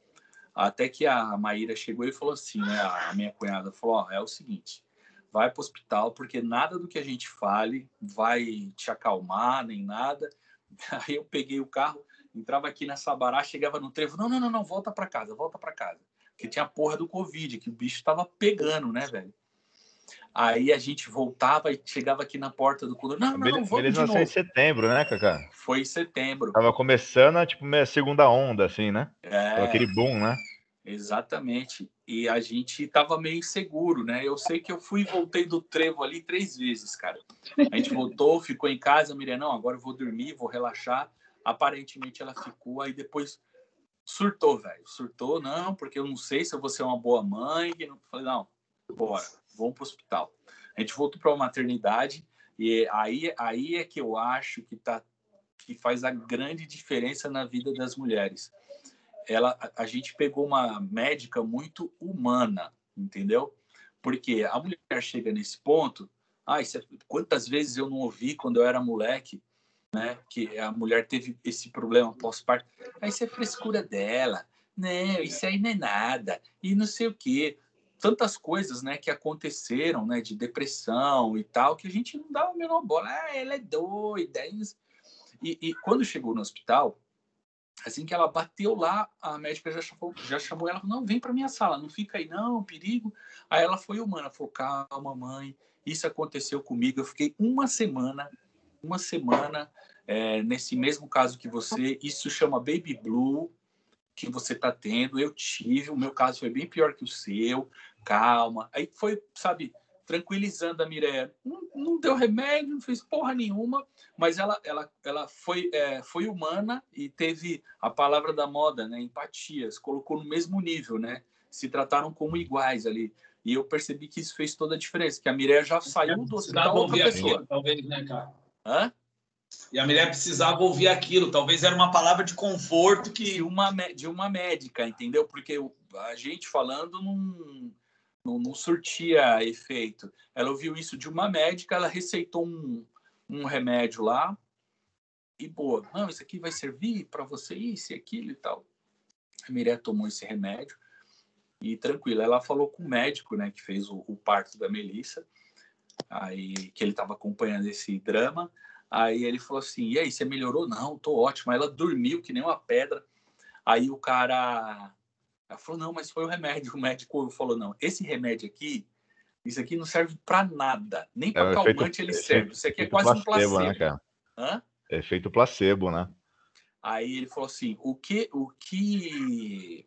Até que a Maíra chegou e falou assim, né? A minha cunhada falou: ó, é o seguinte, vai para o hospital, porque nada do que a gente fale vai te acalmar, nem nada. *laughs* Aí eu peguei o carro, entrava aqui na Sabará, chegava no trevo: não, não, não, não, volta para casa, volta para casa. Porque tinha a porra do Covid, que o bicho tava pegando, né, velho? Aí a gente voltava e chegava aqui na porta do condomínio. Não, não, não, vamos Eles nasceram em setembro, né, Cacá? Foi em setembro. Tava começando a tipo, meia segunda onda, assim, né? É, Aquele boom, né? Exatamente. E a gente tava meio inseguro, né? Eu sei que eu fui e voltei do trevo ali três vezes, cara. A gente voltou, *laughs* ficou em casa, Miriam, não, agora eu vou dormir, vou relaxar. Aparentemente ela ficou, aí depois surtou, velho. Surtou, não, porque eu não sei se eu vou ser uma boa mãe. não- Falei, não, bora, vamos pro hospital. A gente voltou para a maternidade e aí, aí é que eu acho que tá que faz a grande diferença na vida das mulheres. Ela, a, gente pegou uma médica muito humana, entendeu? Porque a mulher chega nesse ponto, ai, cê- quantas vezes eu não ouvi quando eu era moleque, né, que a mulher teve esse problema pós-parto. Aí isso é frescura dela, não, isso aí não é nada, e não sei o quê. Tantas coisas, né, que aconteceram, né, de depressão e tal, que a gente não dá a menor bola. Ah, ela é doida. é. E, e quando chegou no hospital, assim que ela bateu lá, a médica já chamou, já chamou ela, não, vem para minha sala, não fica aí não, perigo. Aí ela foi humana, falou, calma, mãe, isso aconteceu comigo. Eu fiquei uma semana, uma semana é, nesse mesmo caso que você. Isso chama baby blue que você está tendo. Eu tive, o meu caso foi bem pior que o seu. Calma. Aí foi, sabe, tranquilizando a Mireia. Não, não deu remédio, não fez porra nenhuma, mas ela, ela, ela foi, é, foi humana e teve a palavra da moda, né? Empatia. Se colocou no mesmo nível, né? Se trataram como iguais ali. E eu percebi que isso fez toda a diferença, que a Mireia já saiu do hospital outra ouvir pessoa. aquilo, talvez, né, cara? Hã? E a mulher precisava ouvir aquilo. Talvez era uma palavra de conforto que de uma, de uma médica, entendeu? Porque a gente falando não, não, não surtia efeito. Ela ouviu isso de uma médica, ela receitou um, um remédio lá e boa. Não, isso aqui vai servir para você isso e aquilo e tal. A Miré tomou esse remédio e tranquila. Ela falou com o médico, né, que fez o, o parto da Melissa, aí que ele estava acompanhando esse drama. Aí ele falou assim: e aí, você melhorou? Não, tô ótimo. Aí ela dormiu que nem uma pedra. Aí o cara ela falou: não, mas foi o remédio. *laughs* O médico falou: não, esse remédio aqui, isso aqui não serve para nada. Nem É para efeito- calmante ele efeito- serve. Isso aqui é quase um placebo. né, cara? Hã? Efeito placebo, né? Aí ele falou assim: o que, o que,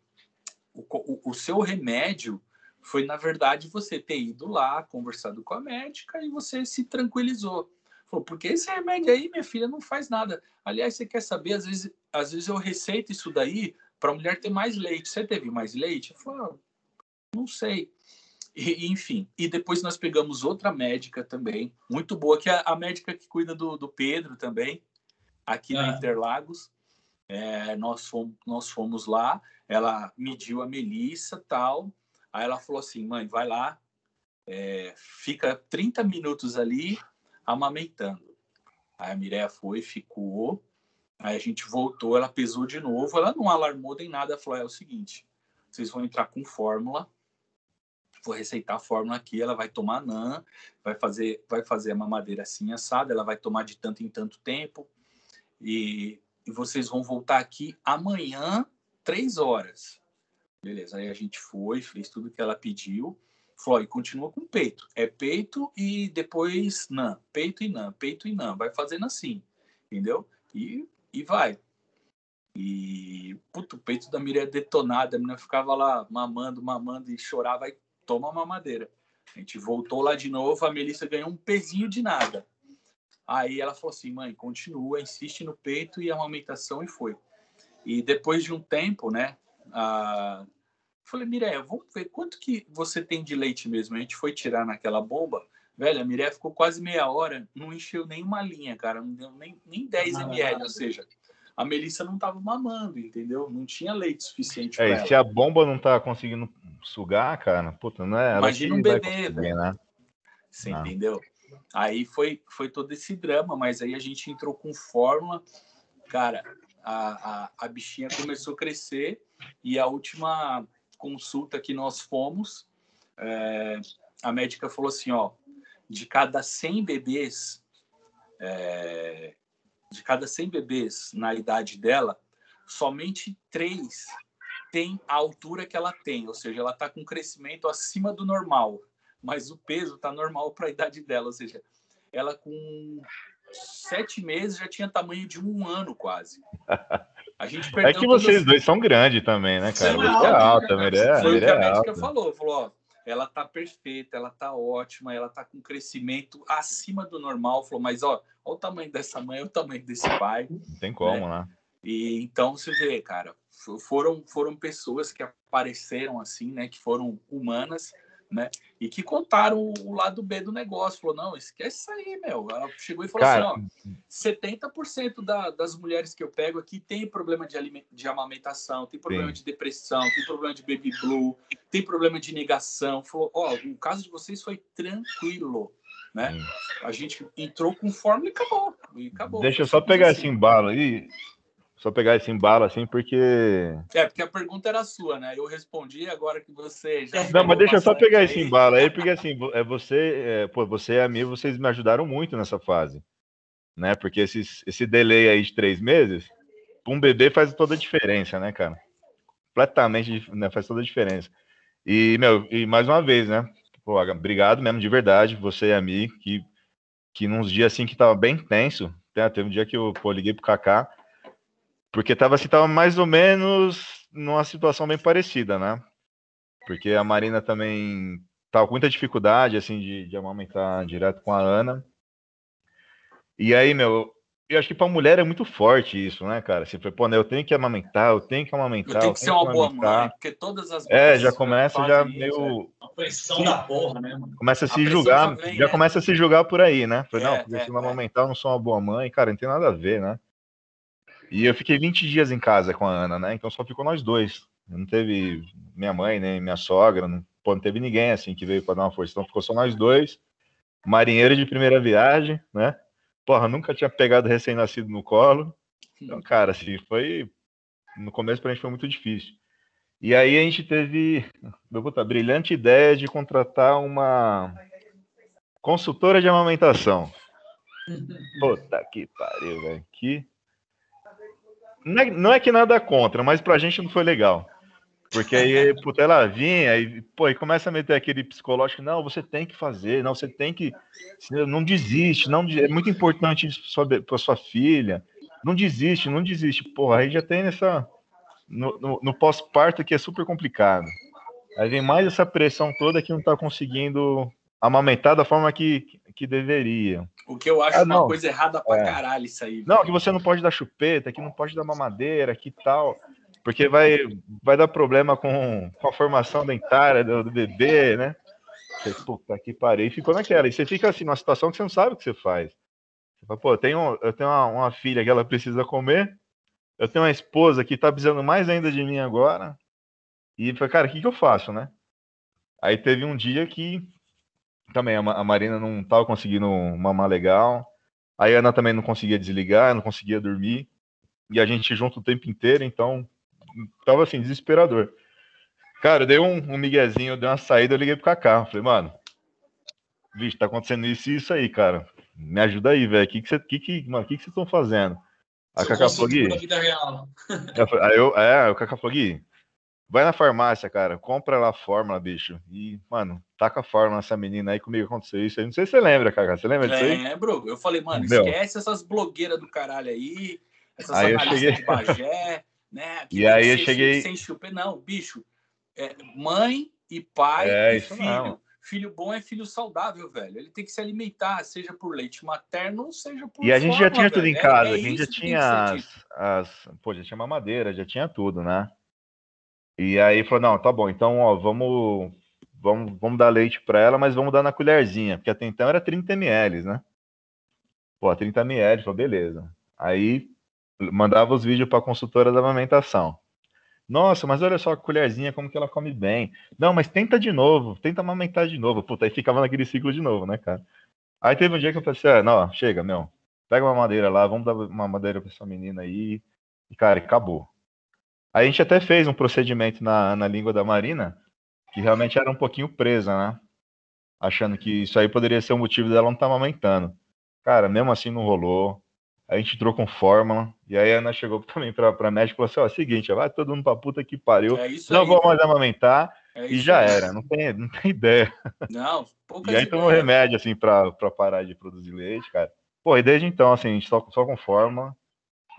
o, o, o seu remédio foi na verdade você ter ido lá, conversado com a médica e você se tranquilizou. Falou, porque esse remédio aí, minha filha, não faz nada. Aliás, você quer saber? Às vezes, às vezes eu receito isso daí para a mulher ter mais leite. Você teve mais leite? Eu falei, ah, não sei. E, enfim, e depois nós pegamos outra médica também, muito boa, que é a médica que cuida do, do Pedro também, aqui na Ah. Interlagos. É, nós, fomos, nós fomos lá, ela mediu a Melissa tal. Aí ela falou assim: mãe, vai lá, é, fica 30 minutos ali amamentando. Aí a Mireia foi, ficou. Aí a gente voltou, ela pesou de novo. Ela não alarmou nem nada. Falou: é o seguinte, vocês vão entrar com fórmula. Vou receitar a fórmula aqui. Ela vai tomar NAN, vai fazer, vai fazer a mamadeira assim assada. Ela vai tomar de tanto em tanto tempo. E, e vocês vão voltar aqui amanhã, três horas. Beleza, aí a gente foi, fez tudo que ela pediu. Falou, e continua com peito. É peito e depois não. Peito e não, peito e não. Vai fazendo assim, entendeu? E, e vai. E, puto, o peito da Miriam é detonado. A menina ficava lá mamando, mamando e chorava. Aí toma mamadeira. A gente voltou lá de novo. A Melissa ganhou um pezinho de nada. Aí ela falou assim, mãe, continua, insiste no peito e a amamentação e foi. E depois de um tempo, né, a... falei, Mireia, vamos ver quanto que você tem de leite mesmo. A gente foi tirar naquela bomba, velho, a Mireia ficou quase meia hora, não encheu nem uma linha, cara, não deu nem, nem 10 ml, ou seja, a Melissa não tava mamando, entendeu? Não tinha leite suficiente para É, ela. se a bomba não tá conseguindo sugar, cara, puta, não é? Imagina um bebê, velho. né? Você Ah. entendeu? Aí foi, foi todo esse drama, mas aí a gente entrou com fórmula. Cara, a, a, a bichinha começou a crescer e a última consulta que nós fomos, é, a médica falou assim, ó, de cada 100 bebês, é, de cada 100 bebês na idade dela, somente três tem a altura que ela tem, ou seja, ela está com crescimento acima do normal. mas o peso tá normal para a idade dela, ou seja, ela com sete meses já tinha tamanho de um ano quase. A gente *laughs* é que vocês todas... dois são grandes também, né, cara? Você é alta, é, Foi o que a médica alta. falou, falou, ó, ela tá perfeita, ela tá ótima, ela tá com crescimento acima do normal, falou, mas ó, olha o tamanho dessa mãe, olha o tamanho desse pai. Não tem como, né? né? E então você vê, cara, foram foram pessoas que apareceram assim, né, que foram humanas né? E que contaram o lado B do negócio. Falou, não, esquece isso aí, meu. Ela chegou e falou Cara... assim, ó, 70% da, das mulheres que eu pego aqui tem problema de, aliment... de amamentação, tem problema Sim. de depressão, tem problema de baby blue, tem problema de negação. Falou, ó, o caso de vocês foi tranquilo, né? Sim. A gente entrou com fórmula e acabou. E acabou. Deixa eu só pegar assim. esse embalo aí só pegar esse embalo assim, porque. É, porque a pergunta era sua, né? Eu respondi agora que você já. Não, mas deixa eu só pegar aí. esse embalo aí, porque assim, é você, é, pô, você e a mim, vocês me ajudaram muito nessa fase, né? Porque esses, esse delay aí de três meses, um bebê faz toda a diferença, né, cara? Completamente, né, faz toda a diferença. E, meu, e mais uma vez, né? Pô, obrigado mesmo, de verdade, você e a mim, que, que nos dias assim que tava bem tenso, né, teve um dia que eu pô, liguei pro Kaká, porque tava assim, tava mais ou menos numa situação bem parecida, né? Porque a Marina também tava com muita dificuldade, assim, de, de amamentar direto com a Ana. E aí, meu, eu acho que para mulher é muito forte isso, né, cara? Você foi, pô, né, eu tenho que amamentar, eu tenho que amamentar. Eu tenho que ser uma boa mãe, porque todas as É, já começa já meio. É. A pressão da porra, né, mano? Começa a se a julgar, já, vem, já é. começa a se julgar por aí, né? Foi, é, não, porque é, se não é. amamentar, eu não sou uma boa mãe, cara, não tem nada a ver, né? E eu fiquei 20 dias em casa com a Ana, né? Então só ficou nós dois. Não teve minha mãe, nem minha sogra, não, pô, não teve ninguém assim que veio para dar uma força. Então ficou só nós dois. Marinheiro de primeira viagem, né? Porra, nunca tinha pegado recém-nascido no colo. Então, cara, assim, foi. No começo pra gente foi muito difícil. E aí a gente teve puta, a brilhante ideia de contratar uma consultora de amamentação. *laughs* Puta que pariu, velho. Que não é, não é que nada contra, mas pra gente não foi legal. Porque aí, *laughs* puta, ela vinha e, pô, e começa a meter aquele psicológico, não, você tem que fazer, não, você tem que. Não desiste, não é muito importante para sua filha. Não desiste, não desiste. Porra, aí já tem nessa. No, no, no pós-parto que é super complicado. Aí vem mais essa pressão toda que não tá conseguindo amamentar da forma que, que deveria. O que eu acho ah, uma coisa errada pra é. caralho isso aí. Não, que você não pode dar chupeta, que não pode dar mamadeira, que tal. Porque vai, vai dar problema com, com a formação dentária do, do bebê, né? Você, puta que parei, ficou naquela. E você fica assim, numa situação que você não sabe o que você faz. Você fala, pô, eu tenho, eu tenho uma, uma filha que ela precisa comer, eu tenho uma esposa que tá precisando mais ainda de mim agora. E falei, cara, o que, que eu faço, né? Aí teve um dia que também a Marina não estava conseguindo mamar legal. A Ana também não conseguia desligar, não conseguia dormir. E a gente junto o tempo inteiro, então tava assim, desesperador. Cara, eu dei um, um miguezinho, dei uma saída, eu liguei pro Kaká. Falei, mano, vixe, tá acontecendo isso e isso aí, cara. Me ajuda aí, velho. O que que que que, mano, que que vocês estão fazendo? A Kaká falou, Gui. Aí eu, é, o Kaká falou, Gui, Vai na farmácia, cara, compra lá a fórmula, bicho. E, mano, taca a fórmula nessa menina aí comigo aconteceu isso aí. Não sei se você lembra, cara. Você lembra disso aí? Lembro. Eu falei, mano, esquece essas blogueiras do caralho aí, essas aí eu cheguei... de Bagé, né? *laughs* Que e aí eu cheguei. Sem chupê. Não, bicho. É, mãe e pai é, e filho. Não. Filho bom é filho saudável, velho. Ele tem que se alimentar, seja por leite materno, seja por. E a gente forma, já tinha velho. tudo em casa. É, é a gente já tinha as, as. Pô, já tinha mamadeira, já tinha tudo, né? E aí falou, não, tá bom, então, ó, vamos, vamos, vamos dar leite para ela, mas vamos dar na colherzinha, porque até então era 30 ml, né? Pô, 30 ml, falou, beleza. Aí mandava os vídeos para a consultora da amamentação. Nossa, mas olha só a colherzinha, como que ela come bem. Não, mas tenta de novo, tenta amamentar de novo. Puta, aí ficava naquele ciclo de novo, né, cara? Aí teve um dia que eu falei assim, ah, não, chega, meu, pega uma madeira lá, vamos dar uma madeira para essa menina aí. E, cara, acabou. A gente até fez um procedimento na, na língua da Marina que realmente era um pouquinho presa, né? Achando que isso aí poderia ser o motivo dela não estar tá amamentando. Cara, mesmo assim não rolou. A gente entrou com fórmula. E aí a Ana chegou *laughs* também pra, pra médica e falou assim: ó, seguinte, vai todo mundo pra puta que pariu. É não aí, vou mais amamentar. É e já aí. era, não tem, não tem ideia. Não, poucas E aí tomou remédio, assim, pra, pra parar de produzir leite, cara. Pô, e desde então, assim, a gente só, só com forma.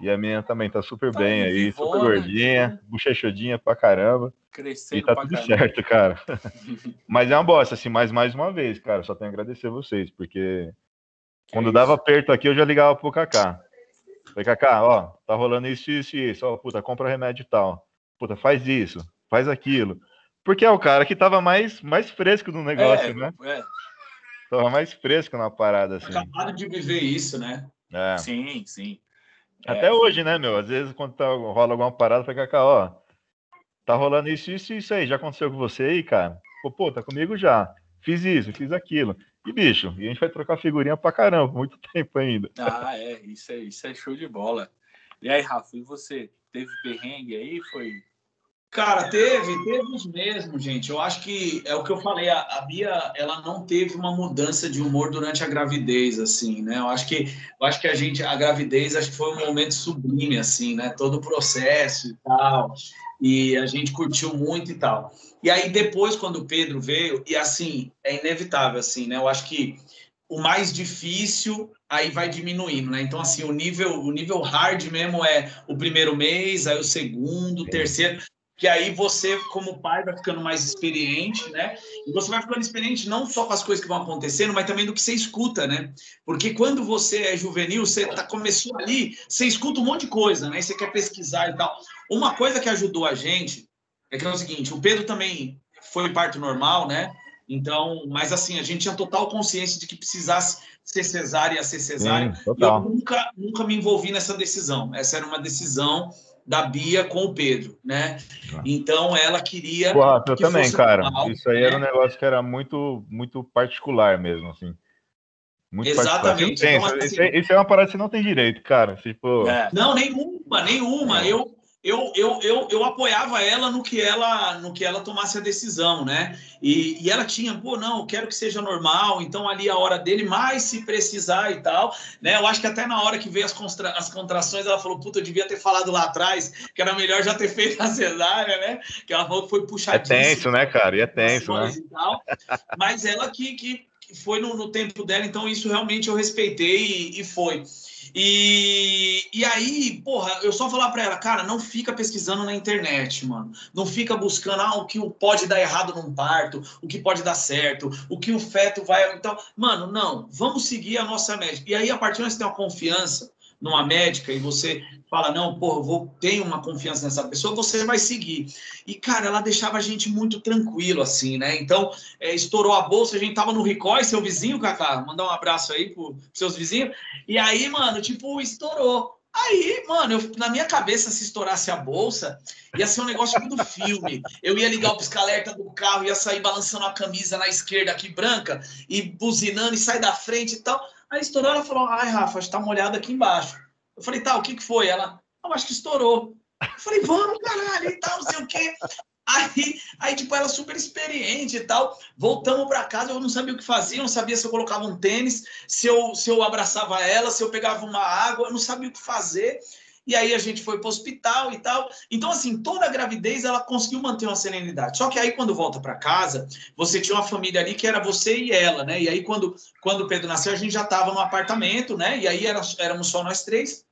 E a minha também tá super Tá bem aí, aí, super vivona, gordinha, bochechudinha pra caramba. E Crescendo tá pra tudo caramba. certo, cara. *laughs* Mas é uma bosta, assim, mas mais uma vez, cara, só tenho a agradecer vocês, porque quando isso. dava aperto aqui, eu já ligava pro Kaká. Falei, Kaká, ó, tá rolando isso, isso e isso. Ó, puta, compra remédio e tal. Puta, faz isso, faz aquilo. Porque é o cara que tava mais, mais fresco no negócio, é, né? é, Tava mais fresco na parada, assim. Acabado de viver isso, né? É. sim, sim. É, Até hoje, né, meu? Às vezes, quando tá, rola alguma parada, fala, Kaká, ó, tá rolando isso, isso isso aí. Já aconteceu com você aí, cara? Pô, pô, tá comigo já. Fiz isso, fiz aquilo. E, bicho, e a gente vai trocar figurinha pra caramba, por *laughs* muito tempo ainda. Ah, é, isso é, isso é show de bola. E aí, Rafa, e você? Teve perrengue aí? Foi. Cara, teve, teve os mesmo, gente. Eu acho que é o que eu falei, a, a Bia, ela não teve uma mudança de humor durante a gravidez, assim, né? Eu acho que, eu acho que a gente, a gravidez, acho que foi um momento sublime, assim, né? Todo o processo e tal, e a gente curtiu muito e tal. E aí depois, quando o Pedro veio, e assim, é inevitável, assim, né? Eu acho que o mais difícil aí vai diminuindo, né? Então, assim, o nível, o nível hard mesmo é o primeiro mês, aí o segundo, o terceiro, que aí você, como pai, vai ficando mais experiente, né? E você vai ficando experiente não só com as coisas que vão acontecendo, mas também do que você escuta, né? Porque quando você é juvenil, você tá, começou ali, você escuta um monte de coisa, né? Você quer pesquisar e tal. Uma coisa que ajudou a gente é que é o seguinte, o Pedro também foi parto normal, né? Então, mas assim, a gente tinha total consciência de que precisasse ser cesárea, ser cesárea. Sim, E eu nunca, nunca me envolvi nessa decisão. Essa era uma decisão da Bia com o Pedro, né? Então ela queria. Pô, Rafa, eu que também, cara. normal, Isso aí era um né? negócio que era muito, muito particular mesmo, assim. Muito Exatamente. particular. Tem, Então, isso- assim- isso, é, isso é uma parada que você não tem direito, cara. Tipo, É, Não, nenhuma, nenhuma. Eu, eu, eu, eu, eu apoiava ela no que ela no que ela tomasse a decisão, né? E, e ela tinha, pô, não, eu quero que seja normal, então ali a hora dele, mas se precisar e tal, né? Eu acho que até na hora que veio as, constra- as contrações, ela falou, puta, eu devia ter falado lá atrás, que era melhor já ter *laughs* feito a cesárea, né? Que ela falou que foi é puxadíssimo. tenso, né, cara? E é tenso, né? mas ela que, que que foi no, no tempo dela, então isso realmente eu respeitei e, e foi. E, e aí, porra, eu só falar pra ela, cara, não fica pesquisando na internet, mano. Não fica buscando ah, o que pode dar errado num parto, o que pode dar certo, o que o feto vai. Então, mano, não, vamos seguir a nossa médica. E aí, a partir que você tem uma confiança numa médica e você fala, não, pô, eu vou, tenho uma confiança nessa pessoa, você vai seguir. E, cara, ela deixava a gente muito tranquilo, assim, né? Então, é, estourou a bolsa, a gente tava no Ricói, seu vizinho, Cacá, mandar um abraço aí pro, pros seus vizinhos. E aí, mano, tipo, estourou. Aí, mano, eu- na minha cabeça, se estourasse a bolsa, ia ser um negócio muito filme. Eu ia ligar o pisca-alerta do carro, ia sair balançando a camisa na esquerda aqui, branca, e buzinando e sair da frente e tal. Aí estourou, ela falou, ai, Rafa, está molhado aqui embaixo. Eu falei, tá, o que que foi? Ela, eu acho que estourou. Eu falei, vamos, caralho, e tal, não sei o quê. Aí, aí, tipo, ela super experiente e tal. Voltamos para casa, eu não sabia o que fazer, eu não sabia se eu colocava um tênis, se eu, se eu abraçava ela, se eu pegava uma água, eu não sabia o que fazer. E aí a gente foi para o hospital e tal. Então, assim, toda a gravidez ela conseguiu manter uma serenidade. Só que aí, quando volta para casa, você tinha uma família ali que era você e ela, né? E aí, quando, quando o Pedro nasceu, a gente já estava no apartamento, né? E aí era, éramos só nós três.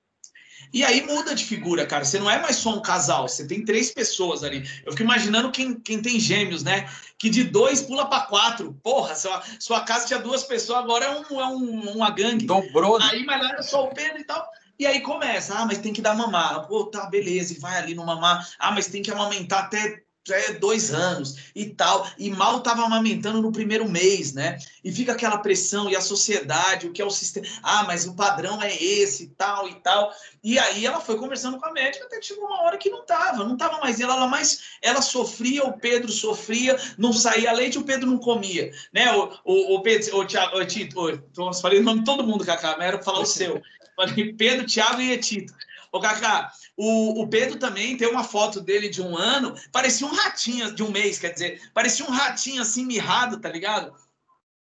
E aí muda de figura, cara. Você não é mais só um casal, você tem três pessoas ali. Eu fico imaginando quem, quem tem gêmeos, né? Que de dois pula para quatro. Porra, sua, sua casa tinha duas pessoas, agora é, um, é um, uma gangue. dobrou. né? Aí, mas lá era só o Pedro e tal. E aí começa, ah, mas tem que dar mamar. Pô, tá, beleza, e vai ali no mamar. Ah, mas tem que amamentar até, até dois anos e tal. E mal tava amamentando no primeiro mês, né? E fica aquela pressão e a sociedade, o que é o sistema. Ah, mas o padrão é esse tal e tal. E aí ela foi conversando com a médica até chegou uma hora que não tava, não tava mais ela, ela mais ela sofria, o Pedro sofria, não saía leite, o Pedro não comia, né? O, o, o Pedro, o Thiago, o Tito, o, falei o nome de todo mundo, Cacá, mas era pra falar o seu. Falei Pedro, Thiago e Tito. Ô, Cacá, o, o Pedro também tem uma foto dele de um ano, parecia um ratinho, de um mês, quer dizer, parecia um ratinho assim, mirrado, tá ligado?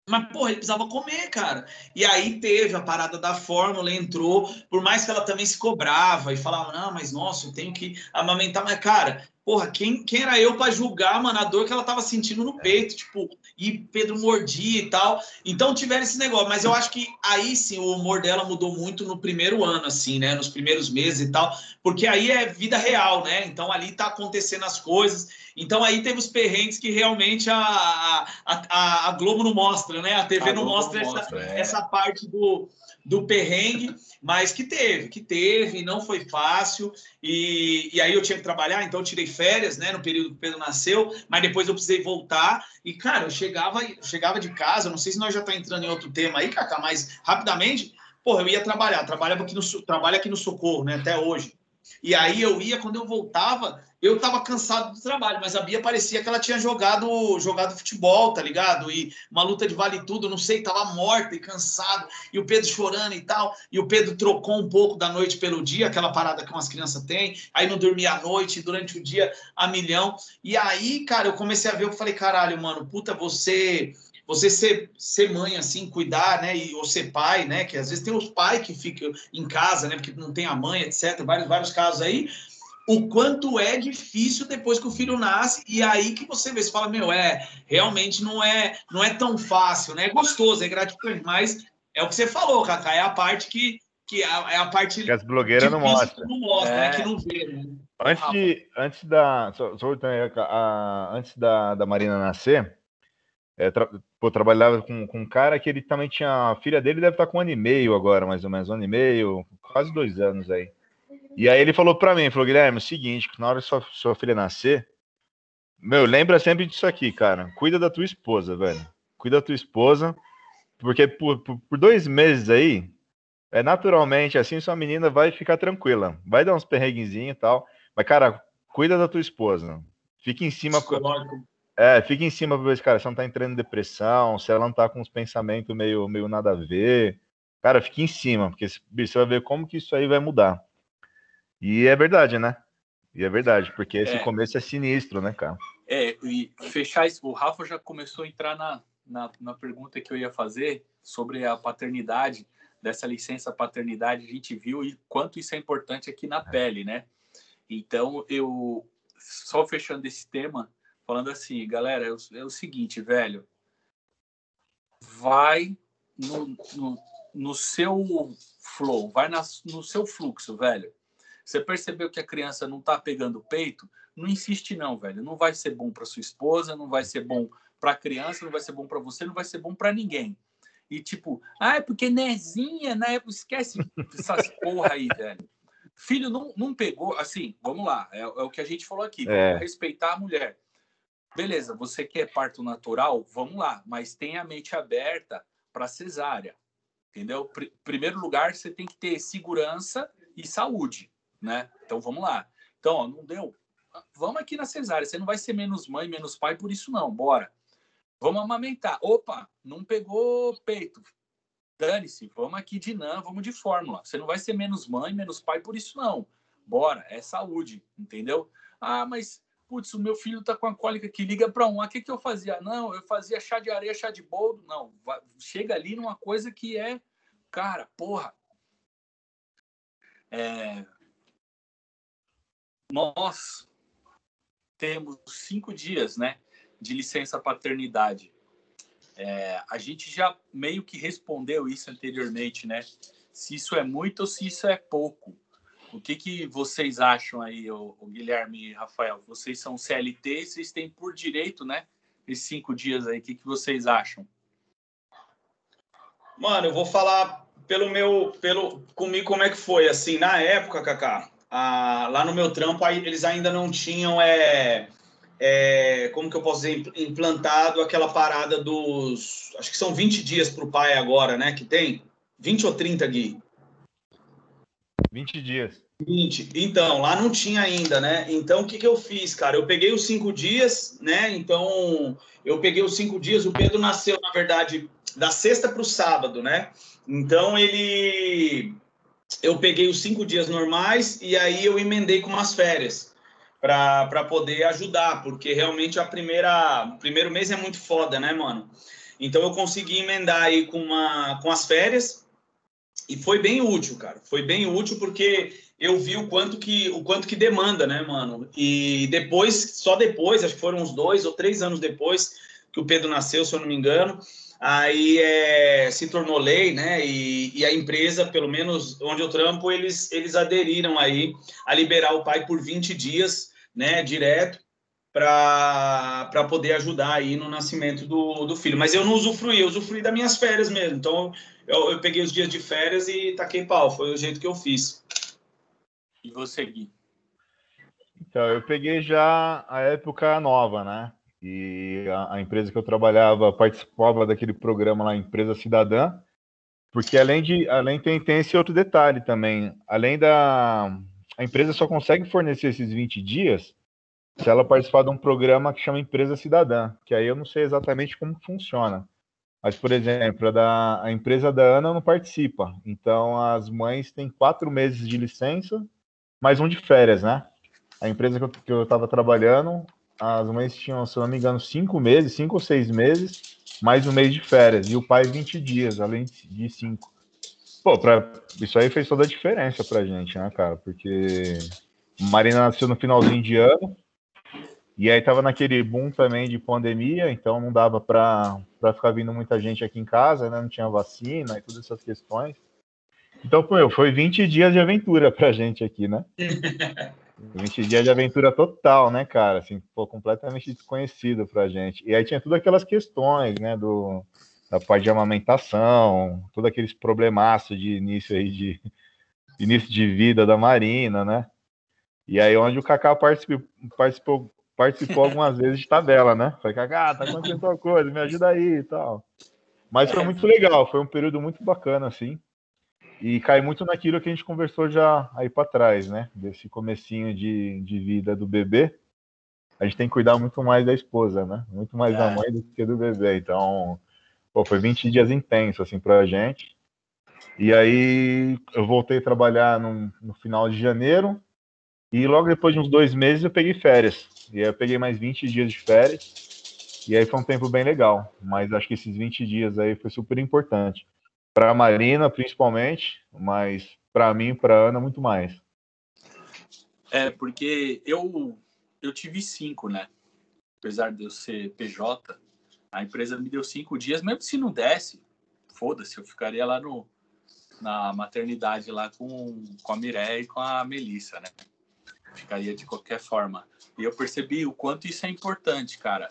Mas, porra, ele precisava comer, cara. E aí teve a parada da fórmula, entrou, por mais que ela também se cobrava e falava, não, mas nossa, eu tenho que amamentar. Mas, cara, porra, quem, quem era eu para julgar, mano, a dor que ela tava sentindo no peito, tipo, e Pedro mordia e tal. Então tiveram esse negócio, mas eu acho que aí sim o humor dela mudou muito no primeiro ano, assim, né? Nos primeiros meses e tal, porque aí é vida real, né? Então ali tá acontecendo as coisas. Então aí teve os perrengues que realmente a, a, a, a Globo não mostra, né? A TV a não mostra, não mostra essa, é. essa parte do, do perrengue, mas que teve, que teve, não foi fácil. E, e aí eu tinha que trabalhar, então eu tirei férias, né, no período que o Pedro nasceu, mas depois eu precisei voltar. E, cara, eu chegava, chegava de casa, não sei se nós já tá entrando em outro tema aí, Cacá, mas rapidamente, porra, eu ia trabalhar, trabalhava aqui no, trabalho aqui no Socorro, né, até hoje. E aí eu ia, quando eu voltava, eu tava cansado do trabalho, mas a Bia parecia que ela tinha jogado jogado futebol, tá ligado? E uma luta de vale tudo, não sei, tava morta e cansado, e o Pedro chorando e tal. E o Pedro trocou um pouco da noite pelo dia, aquela parada que umas crianças têm, aí não dormia à noite, durante o dia a milhão. E aí, cara, eu comecei a ver, eu falei, caralho, mano, puta, você você ser, ser mãe, assim, cuidar, né, e, ou ser pai, né, que às vezes tem os pais que ficam em casa, né, porque não tem a mãe, etc, vários, vários casos aí, o quanto é difícil depois que o filho nasce, e aí que você vê, você fala, meu, é, realmente não é, não é tão fácil, né? É gostoso, é gratificante, mas é o que você falou, Cacá, é a parte que, que é, a é parte que as blogueiras não mostram. Não mostra, né? é. né? Que não vê, né? Antes, de, antes da. Só, só, a, antes da, da Marina nascer, é, tra, pô, trabalhava com, com um cara que ele também tinha. A filha dele deve estar com um ano e meio agora, mais ou menos, um ano e meio, quase dois anos aí. E aí ele falou para mim, falou, Guilherme, é o seguinte, na hora que sua, sua filha nascer, meu, lembra sempre disso aqui, cara. Cuida da tua esposa, velho. Cuida da tua esposa, porque por, por, por dois meses aí, é naturalmente assim, sua menina vai ficar tranquila. Vai dar uns perreguinzinhos e tal. Mas, cara, cuida da tua esposa. Fica em cima. É, fica em cima pra ver, cara, se ela não tá entrando em depressão, se ela não tá com uns pensamentos meio, meio nada a ver. Cara, fica em cima, porque você vai ver como que isso aí vai mudar. E é verdade, né? E é verdade, porque esse é. começo é sinistro, né, cara? É, e fechar isso, o Rafa já começou a entrar na, na, na, pergunta que eu ia fazer sobre a paternidade, dessa licença paternidade, a gente viu e quanto isso é importante aqui na é. pele, né? Então, eu, só fechando esse tema, falando assim, galera, é o, é o seguinte, velho, vai no, no, no seu flow, vai na, no seu fluxo, velho você percebeu que a criança não está pegando o peito? Não insiste não, velho. Não vai ser bom para sua esposa, não vai ser bom para a criança, não vai ser bom para você, não vai ser bom para ninguém. E tipo, ah, é porque Nezinha, época, esquece essas *laughs* porra aí, velho. Filho não, não pegou, assim, vamos lá, é, é o que a gente falou aqui, é. respeitar a mulher. Beleza, você quer parto natural? Vamos lá, mas tenha a mente aberta para cesárea, entendeu? Pr primeiro lugar, você tem que ter segurança e saúde né? Então vamos lá. Então, ó, não deu. Vamos aqui na cesárea. Você não vai ser menos mãe, menos pai por isso, não. Bora. Vamos amamentar. Opa, não pegou peito. Dane-se, vamos aqui de NAN, vamos de fórmula. Você não vai ser menos mãe, menos pai por isso, não. Bora, é saúde, entendeu? Ah, mas, putz, o meu filho tá com a cólica que liga para um. O que, que eu fazia? Não, eu fazia chá de areia, chá de boldo. Não, chega ali numa coisa que é, cara, porra. É, nós temos cinco dias, né, de licença paternidade. É, a gente já meio que respondeu isso anteriormente, né? Se isso é muito ou se isso é pouco. O que, que vocês acham aí, o, Guilherme e Rafael? Vocês são CLT, vocês têm por direito, né? Esses cinco dias aí. O que, que vocês acham? Mano, eu vou falar pelo meu, pelo comigo como é que foi. Assim, na época, Kaká, ah, lá no meu trampo, eles ainda não tinham, é, é, como que eu posso dizer, implantado aquela parada dos. Acho que são 20 dias para o pai agora, né? Que tem? 20 ou 30, Gui? 20 dias. 20. Então, lá não tinha ainda, né? Então, o que, que eu fiz, cara? Eu peguei os cinco dias, né? Então, eu peguei os cinco dias. O Pedro nasceu, na verdade, da sexta para o sábado, né? Então, ele eu peguei os cinco dias normais e aí eu emendei com umas férias para poder ajudar, porque realmente a primeira, o primeiro mês é muito foda, né, mano? Então eu consegui emendar aí com, uma, com as férias e foi bem útil, cara. Foi bem útil porque eu vi o quanto que o quanto que demanda, né, mano? E depois, só depois, acho que foram uns dois ou três anos depois que o Pedro nasceu, se eu não me engano, aí é, se tornou lei, né? E, e, a empresa, pelo menos onde eu trampo, eles, eles aderiram aí a liberar o pai por 20 dias, né, direto, para poder ajudar aí no nascimento do, do filho. Mas eu não usufruí, eu usufruí das minhas férias mesmo. Então, eu, eu peguei os dias de férias e taquei pau. Foi o jeito que eu fiz. E você, Gui? Então, eu peguei já a época nova, né? E a, a, empresa que eu trabalhava participava daquele programa lá, Empresa Cidadã, porque além de além tem, tem esse outro detalhe também, além da a empresa só consegue fornecer esses 20 dias se ela participar de um programa que chama Empresa Cidadã, que aí eu não sei exatamente como funciona. Mas, por exemplo, a, da, a empresa da Ana não participa. Então, as mães têm quatro meses de licença, mais um de férias, né? A empresa que eu estava trabalhando, as mães tinham, se não me engano, cinco meses, cinco ou seis meses, mais um mês de férias. E o pai, 20 dias, além de cinco. Pô, pra, isso aí fez toda a diferença pra gente, né, cara? Porque Marina nasceu no finalzinho de ano, e aí tava naquele boom também de pandemia, então não dava para ficar vindo muita gente aqui em casa, né? Não tinha vacina e todas essas questões. Então, pô, foi 20 dias de aventura pra gente aqui, né? *laughs* 20 dias de aventura total, né, cara? Assim, pô, completamente desconhecido pra gente. E aí tinha todas aquelas questões, né, do, da parte de amamentação, todos aqueles problemaços de início aí de *laughs* início de vida da Marina, né? E aí onde o Kaká participou, participou participou *laughs* algumas vezes de tabela, né? Falei, Cagá, tá acontecendo tal coisa, me ajuda aí e tal. Mas foi muito legal, foi um período muito bacana, assim. E cai muito naquilo que a gente conversou já aí para trás, né? Desse comecinho de, de vida do bebê. A gente tem que cuidar muito mais da esposa, né? Muito mais é. da mãe do que do bebê. Então, pô, foi 20 dias intensos, assim, pra gente. E aí eu voltei a trabalhar no, no final de janeiro. E logo depois de uns dois meses eu peguei férias. E aí eu peguei mais 20 dias de férias. E aí foi um tempo bem legal. Mas acho que esses 20 dias aí foi super importante. Para a Marina, principalmente, mas para mim, para Ana, muito mais. É, porque eu, eu tive cinco, né? Apesar de eu ser PJ, a empresa me deu cinco dias, mesmo se não desse, foda-se, eu ficaria lá no, na maternidade lá com, com a Mireia e com a Melissa, né? Ficaria de qualquer forma. E eu percebi o quanto isso é importante, cara.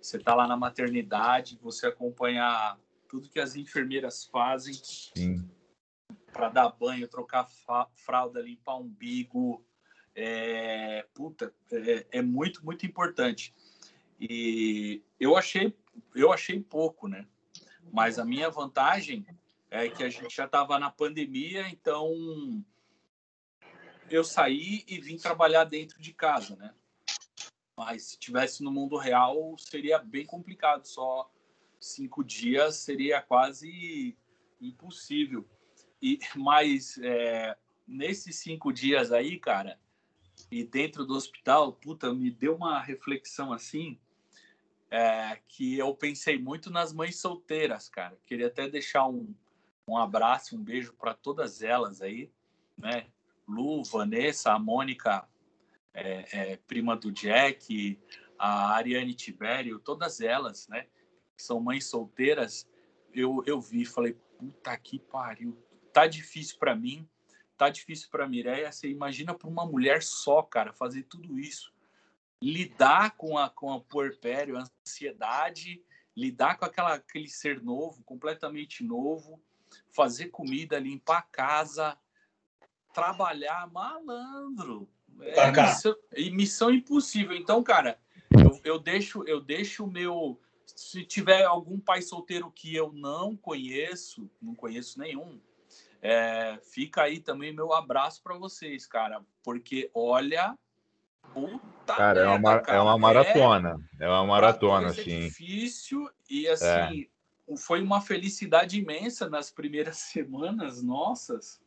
Você tá lá na maternidade, você acompanhar tudo que as enfermeiras fazem para dar banho, trocar fralda, limpar umbigo. É, puta, é, é muito, muito importante. E eu achei, eu achei pouco, né? Mas a minha vantagem é que a gente já estava na pandemia, então eu saí e vim trabalhar dentro de casa, né? Mas se tivesse no mundo real, seria bem complicado. Só cinco dias seria quase impossível. E mas é, nesses cinco dias aí, cara, e dentro do hospital, puta, me deu uma reflexão assim, é, que eu pensei muito nas mães solteiras, cara. Queria até deixar um, um abraço, um beijo para todas elas aí, né? Lu, Vanessa, a Mônica, é, é, prima do Jack, a Ariane Tibério, todas elas, né? Que são mães solteiras, eu, eu vi falei, puta que pariu, tá difícil para mim, tá difícil para Mireia. Você imagina para uma mulher só, cara, fazer tudo isso. Lidar com a, com a puerpério, a ansiedade, lidar com aquela, aquele ser novo, completamente novo, fazer comida, limpar a casa, trabalhar malandro. É missão, missão impossível. Então, cara, eu, eu deixo eu deixo o meu. Se tiver algum pai solteiro que eu não conheço, não conheço nenhum, é, fica aí também meu abraço para vocês, cara. Porque olha. Puta cara, merda, é, uma, cara, é uma maratona. É, é uma maratona, assim. É difícil e assim. É. Foi uma felicidade imensa nas primeiras *laughs* semanas nossas.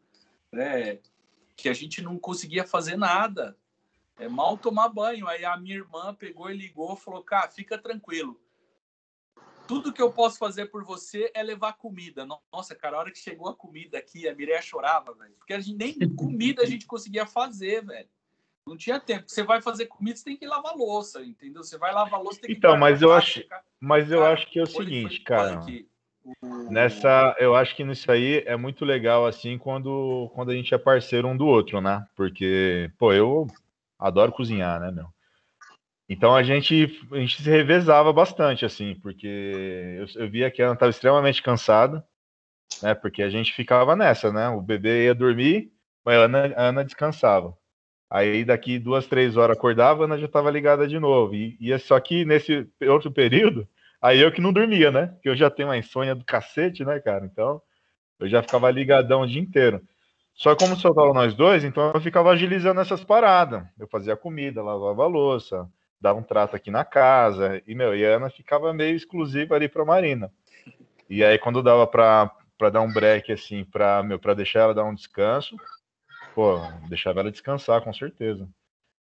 É, que a gente não conseguia fazer nada. É mal tomar banho. Aí a minha irmã pegou e ligou, falou: "Cara, fica tranquilo. Tudo que eu posso fazer por você é levar comida. Nossa, cara, a hora que chegou a comida aqui, a Mireia chorava, velho. Porque a gente, nem comida a gente conseguia fazer, velho. Não tinha tempo. Você vai fazer comida, você tem que lavar louça, entendeu? Você vai lavar louça, tem que Então, mas eu acho, mas eu cara, acho que é o seguinte, cara. Nessa, eu acho que nisso aí é muito legal assim quando quando a gente é parceiro um do outro, né? Porque, pô, eu adoro cozinhar, né, meu? Então a gente, a gente se revezava bastante, assim, porque eu, eu via que a Ana estava extremamente cansada, né? Porque a gente ficava nessa, né? O bebê ia dormir, mas a Ana, a Ana descansava. Aí daqui duas, três horas acordava, a Ana já estava ligada de novo. E, e só que nesse outro período, aí eu que não dormia, né? Porque eu já tenho uma insônia do cacete, né, cara? Então eu já ficava ligadão o dia inteiro. Só como só tava nós dois, então eu ficava agilizando essas paradas. Eu fazia comida, lavava louça, dava um trato aqui na casa, e, meu, e a Ana ficava meio exclusiva ali pra Marina. E aí, quando dava pra, pra dar um break, assim, pra, meu, pra deixar ela dar um descanso, pô, deixava ela descansar, com certeza.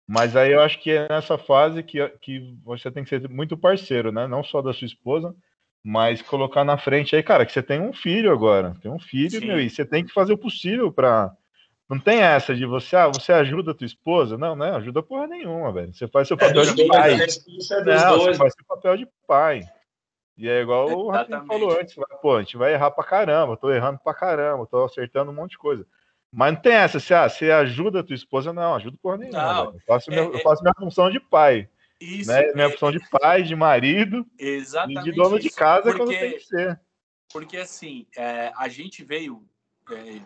Mas aí eu acho que é nessa fase que, que você tem que ser muito parceiro, né? Não só da sua esposa, mas colocar na frente aí, cara, que você tem um filho agora, tem um filho, Sim. meu, e você tem que fazer o possível para não tem essa de você, ah, você ajuda a tua esposa? Não, não ajuda porra nenhuma, velho. Você faz seu é papel é de pai. Né? É não, dois. você faz seu papel de pai. E é igual o Rafinha falou antes, pô, a gente vai errar pra caramba, tô errando pra caramba, tô acertando um monte de coisa. Mas não tem essa, você, ah, você ajuda a tua esposa? Não, ajuda porra nenhuma. Eu, faço é, minha, é, eu faço minha função de pai. Isso, né? Minha é, função de pai, de marido, exatamente e de dono isso, de casa porque, quando tem que ser. Porque assim, é, a gente veio é,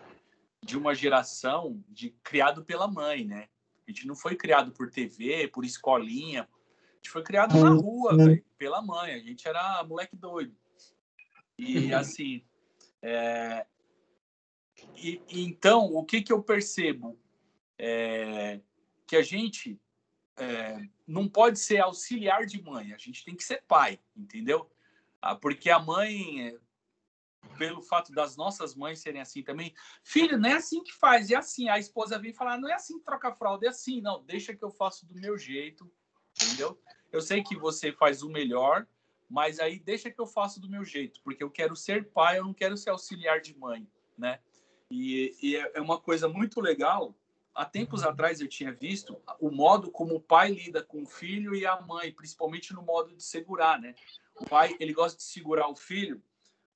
de uma geração de criado pela mãe, né? A gente não foi criado por TV, por escolinha. A gente foi criado na rua, uhum. véio, pela mãe. A gente era moleque doido. E assim, é... e, então, o que que eu percebo? É... Que a gente é... não pode ser auxiliar de mãe, a gente tem que ser pai, entendeu? Ah, porque a mãe pelo fato das nossas mães serem assim também. Filho, não é assim que faz, é assim. A esposa vem falar, não é assim que troca fralda, é assim. Não, deixa que eu faço do meu jeito, entendeu? Eu sei que você faz o melhor, mas aí deixa que eu faço do meu jeito, porque eu quero ser pai, eu não quero ser auxiliar de mãe, né? E, e é, é uma coisa muito legal. Há tempos atrás eu tinha visto o modo como o pai lida com o filho e a mãe, principalmente no modo de segurar, né? O pai, ele gosta de segurar o filho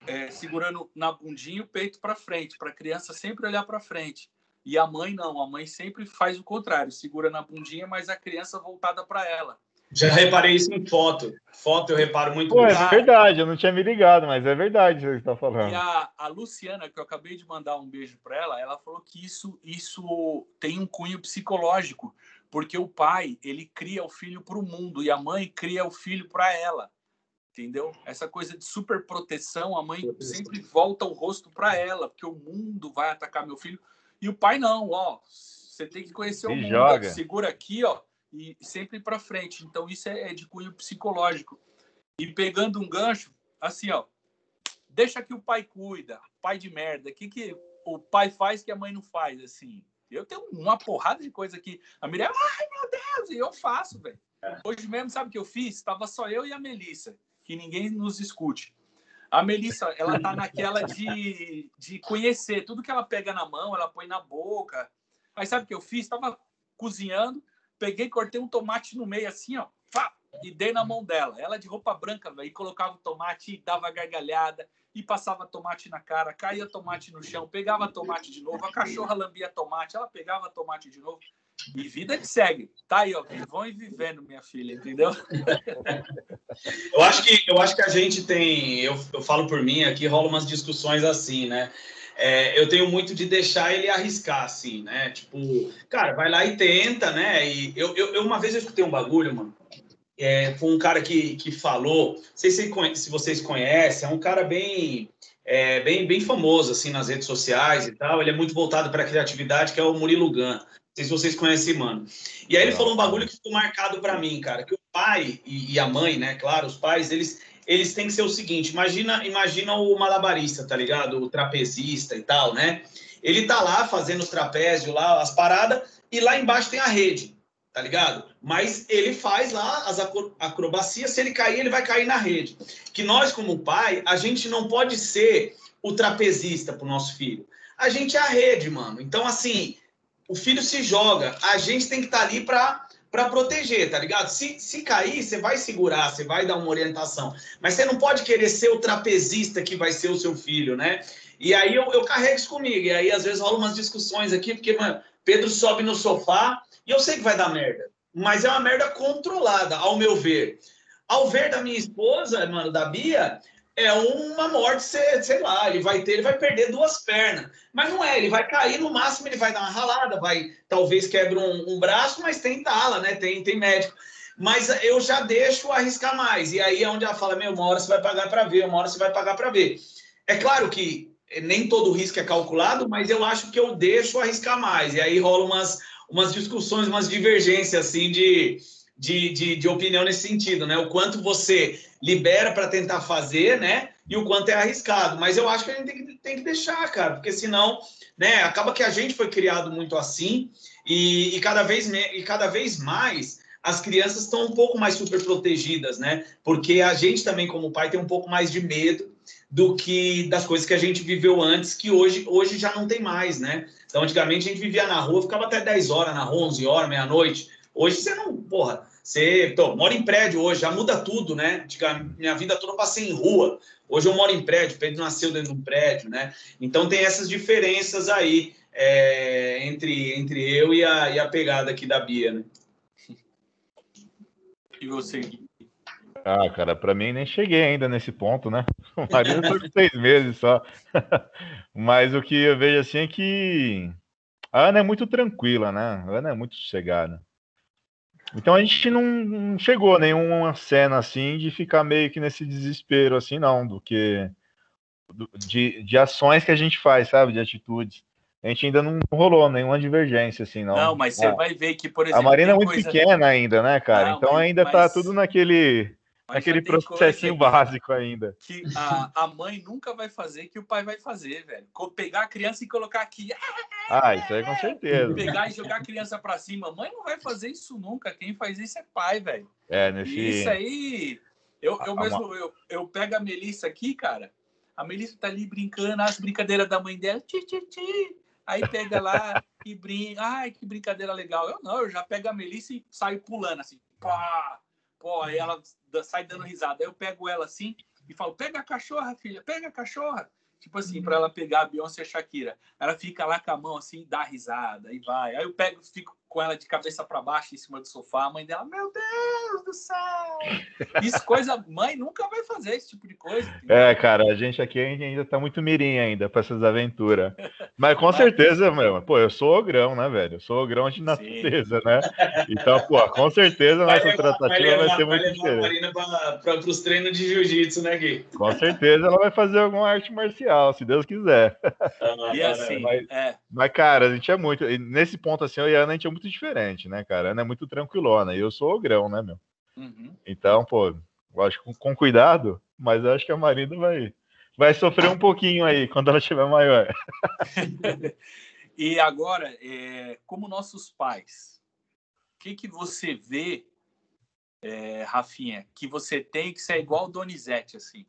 é, segurando na bundinha o peito para frente, para a criança sempre olhar para frente. E a mãe não, a mãe sempre faz o contrário, segura na bundinha, mas a criança voltada para ela. Já reparei isso em foto. Foto eu reparo muito. Pô, é verdade, eu não tinha me ligado, mas é verdade o que você está falando. E a, a Luciana, que eu acabei de mandar um beijo para ela, ela falou que isso, isso tem um cunho psicológico, porque o pai ele cria o filho para o mundo e a mãe cria o filho para ela entendeu? Essa coisa de super proteção, a mãe sempre volta o rosto para ela, porque o mundo vai atacar meu filho. E o pai não, ó, você tem que conhecer o mundo, joga. segura aqui, ó, e sempre para frente. Então isso é, é de cunho psicológico. E pegando um gancho, assim, ó, deixa que o pai cuida, pai de merda. O que que o pai faz que a mãe não faz, assim? Eu tenho uma porrada de coisa aqui. A Miriam, ai meu Deus, e eu faço, velho. É. Hoje mesmo, sabe o que eu fiz? Estava só eu e a Melissa que ninguém nos escute. A Melissa, ela tá naquela de, de conhecer tudo que ela pega na mão, ela põe na boca. Aí sabe o que eu fiz? Estava cozinhando, peguei, cortei um tomate no meio assim, ó, e dei na mão dela. Ela de roupa branca, velho, colocava o tomate, e dava gargalhada, e passava tomate na cara, caía tomate no chão, pegava tomate de novo, a cachorra lambia tomate, ela pegava tomate de novo. E vida que segue. Tá aí, ó. Vivão e vivendo, minha filha, entendeu? *laughs* eu acho que, eu acho que a gente tem. Eu, eu falo por mim aqui, rola umas discussões assim, né? É, eu tenho muito de deixar ele arriscar, assim, né? Tipo, cara, vai lá e tenta, né? E eu, eu, eu uma vez eu escutei um bagulho, mano. É, foi um cara que, que falou, não sei se, se vocês conhecem, é um cara bem, é, bem, bem famoso assim nas redes sociais e tal. Ele é muito voltado para a criatividade, que é o Murilo Gun sei se vocês conhecem, mano. E aí ele falou um bagulho que ficou marcado para mim, cara, que o pai e, e, a mãe, né, claro, os pais, eles eles têm que ser o seguinte, imagina, imagina o malabarista, tá ligado? O trapezista e tal, né? Ele tá lá fazendo os trapézios lá, as paradas, e lá embaixo tem a rede. tá ligado? Mas ele faz lá as acrobacias, se ele cair, ele vai cair na rede. Que nós, como pai, a gente não pode ser o trapezista pro nosso filho. A gente é a rede, mano. Então, assim, o filho se joga, a gente tem que estar tá ali para para proteger, tá ligado? Se, se cair, você vai segurar, você vai dar uma orientação. Mas você não pode querer ser o trapezista que vai ser o seu filho, né? E aí eu, eu carrego isso comigo. E aí, às vezes, rola umas discussões aqui, porque, mano, Pedro sobe no sofá e eu sei que vai dar merda. Mas é uma merda controlada, ao meu ver. Ao ver da minha esposa, mano, da Bia, é uma morte, sei lá, ele vai ter, ele vai perder duas pernas. Mas não é, ele vai cair, no máximo ele vai dar uma ralada, vai, talvez quebre um, um braço, mas tem tala, né? Tem, tem médico. Mas eu já deixo arriscar mais. E aí é onde ela fala, meu, uma hora você vai pagar para ver, uma hora você vai pagar para ver. É claro que nem todo risco é calculado, mas eu acho que eu deixo arriscar mais. E aí rola umas, umas discussões, umas divergências, assim, de, de, de, de opinião nesse sentido, né? O quanto você libera para tentar fazer, né? E o quanto é arriscado. Mas eu acho que a gente tem que, tem que deixar, cara, porque senão, né? Acaba que a gente foi criado muito assim e, e cada, vez, e cada vez mais as crianças estão um pouco mais super protegidas, né? Porque a gente também, como pai, tem um pouco mais de medo do que das coisas que a gente viveu antes, que hoje, hoje já não tem mais, né? Então, antigamente a gente vivia na rua, ficava até 10 horas na rua, 11 horas, meia-noite. Hoje você não, porra, você tô, mora em prédio hoje, já muda tudo, né? Minha vida toda eu passei em rua. Hoje eu moro em prédio, Pedro nasceu dentro de um prédio, né? Então tem essas diferenças aí é, entre, entre eu e a, e a pegada aqui da Bia, né? E você? Ah, cara, para mim nem cheguei ainda nesse ponto, né? O marido foi seis meses só. *laughs* Mas o que eu vejo assim é que a Ana é muito tranquila, né? A Ana é muito sossegada. Então a gente não, chegou a nenhuma cena assim de ficar meio que nesse desespero assim, não, do que de, de ações que a gente faz, sabe? De atitudes. A gente ainda não rolou nenhuma divergência, assim, não. Não, mas você é. vai ver que, por exemplo. A Marina é muito coisa... pequena ainda, né, cara? Não, então mas, ainda tá mas... tá tudo naquele Aquele processinho básico ainda. Que a, a mãe nunca vai fazer que o pai vai fazer, velho. Pegar a criança e colocar aqui. Ah, isso aí com certeza. Pegar e jogar a criança pra cima. Mãe não vai fazer isso nunca. Quem faz isso é pai, velho. É, nesse. E isso aí. Eu, eu mesmo, eu, eu pego a Melissa aqui, cara. A Melissa tá ali brincando, as brincadeiras da mãe dela. Ti, ti, ti. Aí pega lá e brinca. Ai, que brincadeira legal. Eu não, eu já pego a Melissa e saio pulando assim. Pá! Pô, aí ela sai dando risada. Aí eu pego ela assim e falo: pega a cachorra, filha, pega a cachorra. Tipo assim, para ela pegar a Beyoncé e a Shakira. Ela fica lá com a mão assim, dá risada e vai. Aí eu pego, fico com ela de cabeça para baixo em cima do sofá. A mãe dela, meu Deus do céu! Isso coisa, *laughs* mãe nunca vai fazer esse tipo de coisa. Entendeu? É, cara, a gente aqui ainda tá muito mirim ainda para essas aventuras. Mas com Mas... certeza, meu, pô, eu sou ogrão, né, velho? Eu sou ogrão de natureza, Sim. né? Então, pô, com certeza a nossa vai tratativa vai, levar, vai ser muito vai diferente. para os treinos de jiu-jitsu, né, Gui? Com certeza ela vai fazer alguma arte marcial, se Deus quiser. Ah, e assim, mas, é. mas, cara, a gente é muito. Nesse ponto, assim, eu e a Ana, a gente é muito muito diferente, né, cara? Ana é muito tranquilona. E eu sou ogrão, né, meu? Uhum. Então, pô, lógico, com, com cuidado, mas acho que a Marina vai, vai sofrer um pouquinho aí quando ela estiver maior. *laughs* e agora, é, como nossos pais, o que, que você vê, é, Rafinha, que você tem que ser igual o Donizete, assim?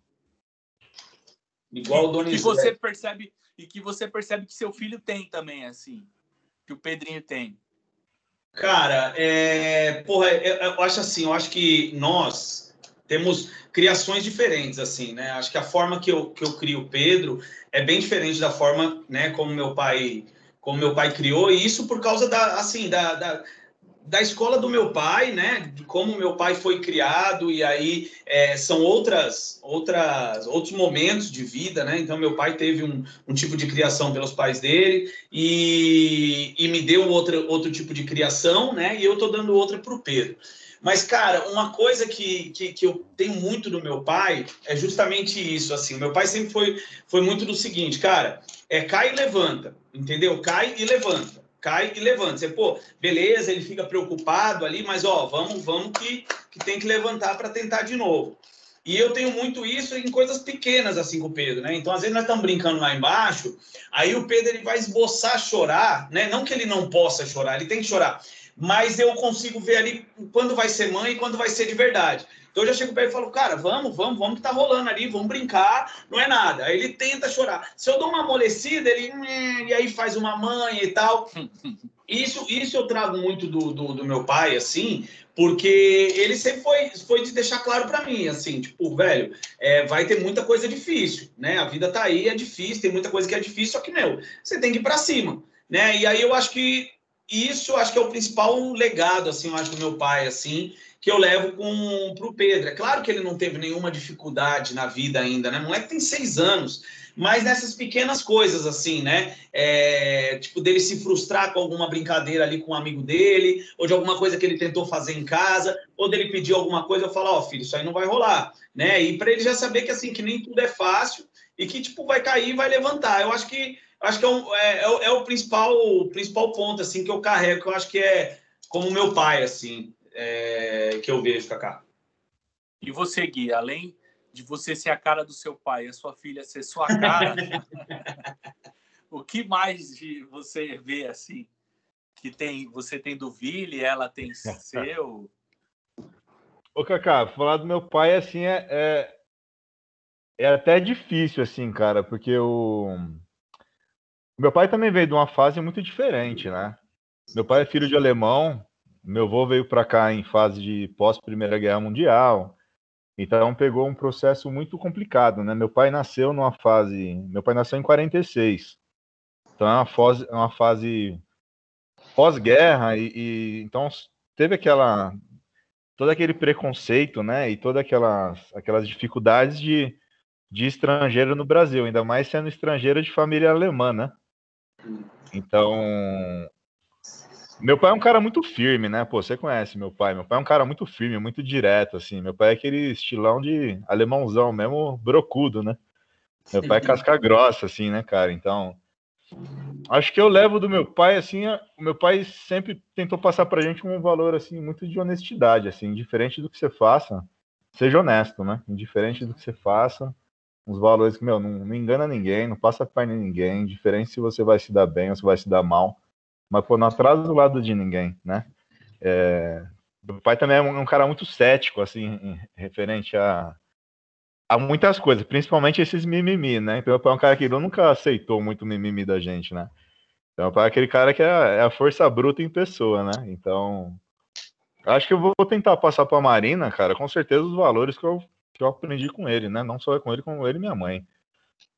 Igual o Donizete. Que você percebe, e que você percebe que seu filho tem também, assim, que o Pedrinho tem. Cara, é, porra, eu, eu acho assim, eu acho que nós temos criações diferentes, assim, né? Acho que a forma que eu, que eu crio o Pedro é bem diferente da forma, né, como meu pai, como meu pai criou, e isso por causa da, assim, da, da da escola do meu pai, né? De como meu pai foi criado e aí é, são outras, outras, outros momentos de vida, né? Então meu pai teve um, um tipo de criação pelos pais dele e, e me deu outro, outro tipo de criação, né? E eu tô dando outra para o Pedro. Mas, cara, uma coisa que, que, que, eu tenho muito do meu pai é justamente isso, assim. Meu pai sempre foi, foi muito do seguinte, cara, é cai e levanta, entendeu? Cai e levanta cai e levanta. Você, pô, beleza, ele fica preocupado ali, mas ó, vamos, vamos que, que tem que levantar para tentar de novo. E eu tenho muito isso em coisas pequenas, assim, com o Pedro, né? Então, às vezes, nós estamos brincando lá embaixo, aí o Pedro ele vai esboçar chorar, né? Não que ele não possa chorar, ele tem que chorar. Mas eu consigo ver ali quando vai ser mãe e quando vai ser de verdade. Então eu já chego para ele e falo, cara, vamos, vamos, vamos que tá rolando ali, vamos brincar, não é nada. Aí ele tenta chorar. Se eu dou uma amolecida, ele e aí faz uma mãe e tal. *laughs* Isso, isso eu trago muito do, do, do meu pai, assim, porque ele sempre foi, foi de deixar claro para mim, assim, tipo, velho, é, vai ter muita coisa difícil, né? A vida tá aí, é difícil, tem muita coisa que é difícil, só que, meu, você tem que ir para cima, né? E aí eu acho que isso, acho que é o principal legado, assim, eu acho do meu pai, assim, que eu levo para o Pedro. É claro que ele não teve nenhuma dificuldade na vida ainda, né? Moleque tem seis anos, mas nessas pequenas coisas, assim, né? É, tipo, dele se frustrar com alguma brincadeira ali com um amigo dele, ou de alguma coisa que ele tentou fazer em casa, ou dele pedir alguma coisa, eu falo, ó, oh, filho, isso aí não vai rolar, né? E para ele já saber que, assim, que nem tudo é fácil e que, tipo, vai cair vai levantar. Eu acho que acho que é, um, é, é, é, o principal o principal ponto, assim, que eu carrego, que eu acho que é como meu pai, assim, é, que eu vejo, Kaká. E você, Gui, além de você ser a cara do seu pai, a sua filha ser sua cara, *laughs* o que mais de você vê assim? Que tem, você tem do Vili, ela tem seu. *laughs* Ô, Kaká, falar do meu pai assim é, é, é até difícil, assim, cara, porque o. Meu pai também veio de uma fase muito diferente, né? Meu pai é filho de alemão, meu avô veio para cá em fase de pós-Primeira Guerra Mundial, então pegou um processo muito complicado, né? Meu pai nasceu numa fase, meu pai nasceu em 46, então é uma fase, é uma fase pós-guerra e, e, então teve aquela todo aquele preconceito, né? E todas aquelas aquelas dificuldades de, de estrangeiro no Brasil, ainda mais sendo estrangeiro de família alemã, né? Então meu pai é um cara muito firme, né? Pô, você conhece meu pai. Meu pai é um cara muito firme, muito direto, assim. Meu pai é aquele estilão de alemãozão, mesmo brocudo, né? Meu pai é casca grossa, assim, né, cara? Então, acho que eu levo do meu pai, assim, o meu pai sempre tentou passar pra gente um valor, assim, muito de honestidade, assim, indiferente do que você faça, seja honesto, né? Indiferente do que você faça, uns valores que, meu, não, não engana ninguém, não passa perna em ninguém, indiferente se você vai se dar bem ou se vai se dar mal mas pô, não atrasa do lado de ninguém, né? É, meu pai também é um, um, cara muito cético, assim, referente a, a muitas coisas, principalmente esses mimimi, né? Então, meu pai é um cara que nunca aceitou muito mimimi da gente, né? Então, meu pai é aquele cara que é, é a força bruta em pessoa, né? Então, acho que eu vou tentar passar para a Marina, cara, com certeza os valores que eu, que eu aprendi com ele, né? Não só com ele, com ele e minha mãe.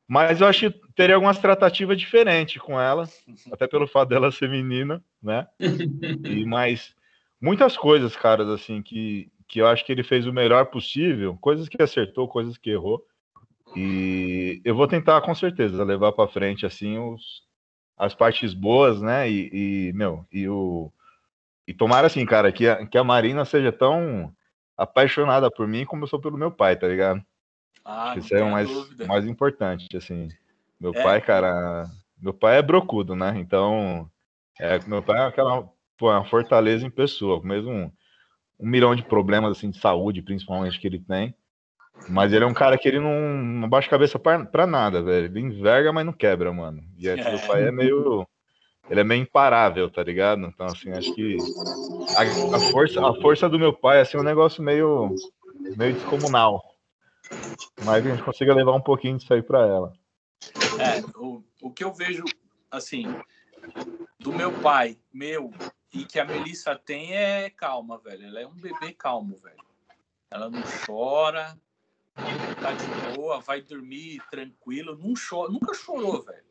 Mas eu acho que teria algumas tratativas diferentes com ela, até pelo fato dela ser menina, né? *laughs* E mais muitas coisas, caras, assim, que, que eu acho que ele fez o melhor possível, coisas que acertou, coisas que errou. E eu vou tentar, com certeza, levar para frente, assim, os, as partes boas, né? E, e, meu, e o. E tomara, assim, cara, que a, que a Marina seja tão apaixonada por mim como eu sou pelo meu pai, tá ligado? Ah, Isso é o mais, mais importante, assim. Meu é. pai, cara, meu pai é brocudo, né? Então, é, meu pai é aquela pô, é uma fortaleza em pessoa, mesmo um, um milhão de problemas assim de saúde, principalmente que ele tem. Mas ele é um cara que ele não, não baixa a cabeça pra, pra nada, velho. Ele enverga, mas não quebra, mano. E é. *laughs* meu pai é meio. Ele é meio imparável, tá ligado? Então, assim, acho que a, a, força, a força do meu pai assim, é um negócio meio, meio descomunal mas a gente consiga levar um pouquinho disso aí para ela. É, o, o que eu vejo, assim, do meu pai, meu, e que a Melissa tem é calma, velho. Ela é um bebê calmo, velho. Ela não chora, tá de boa, vai dormir tranquilo, não chora, nunca chorou, velho.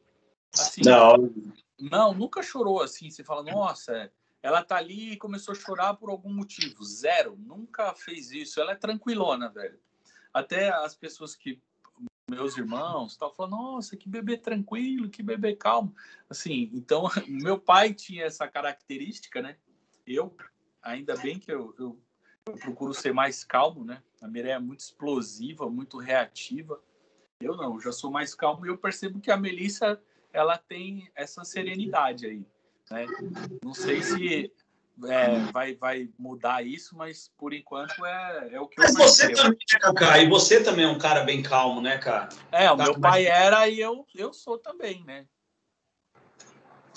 Assim, não. Não, nunca chorou assim. Você fala, nossa, ela tá ali e começou a chorar por algum motivo. Zero, nunca fez isso. Ela é tranquilona, velho. Até as pessoas que meus irmãos estavam falando, nossa, que bebê tranquilo, que bebê calmo. Assim, então, *laughs* meu pai tinha essa característica, né? Eu, ainda bem que eu, eu, eu procuro ser mais calmo, né? A Mireia é muito explosiva, muito reativa. Eu não, eu já sou mais calmo e eu percebo que a Melissa, ela tem essa serenidade aí, né? Não sei se é, vai, vai mudar isso, mas por enquanto é, é o que mas eu você percebo. também, né, Cacá? E você também é um cara bem calmo, né, cara? É, o tá meu pai era e eu, eu sou também, né?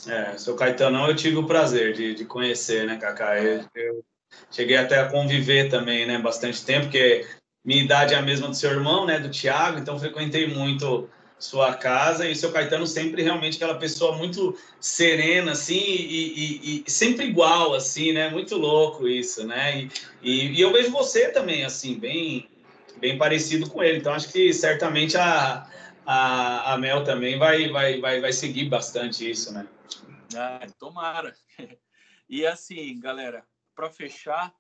É, seu Caetanão eu tive o prazer de, de conhecer, né, Cacá? Eu, eu, cheguei até a conviver também, né, bastante tempo, porque minha idade é a mesma do seu irmão, né, do Tiago, então frequentei muito sua casa e o seu Caetano sempre realmente aquela pessoa muito serena assim e, e, e sempre igual assim né? Muito louco isso né? E, e, eu vejo você também assim bem bem parecido com ele. Então acho que certamente a, a, a Mel também vai, vai vai vai seguir bastante isso né? Ah, tomara. *laughs* E assim galera para fechar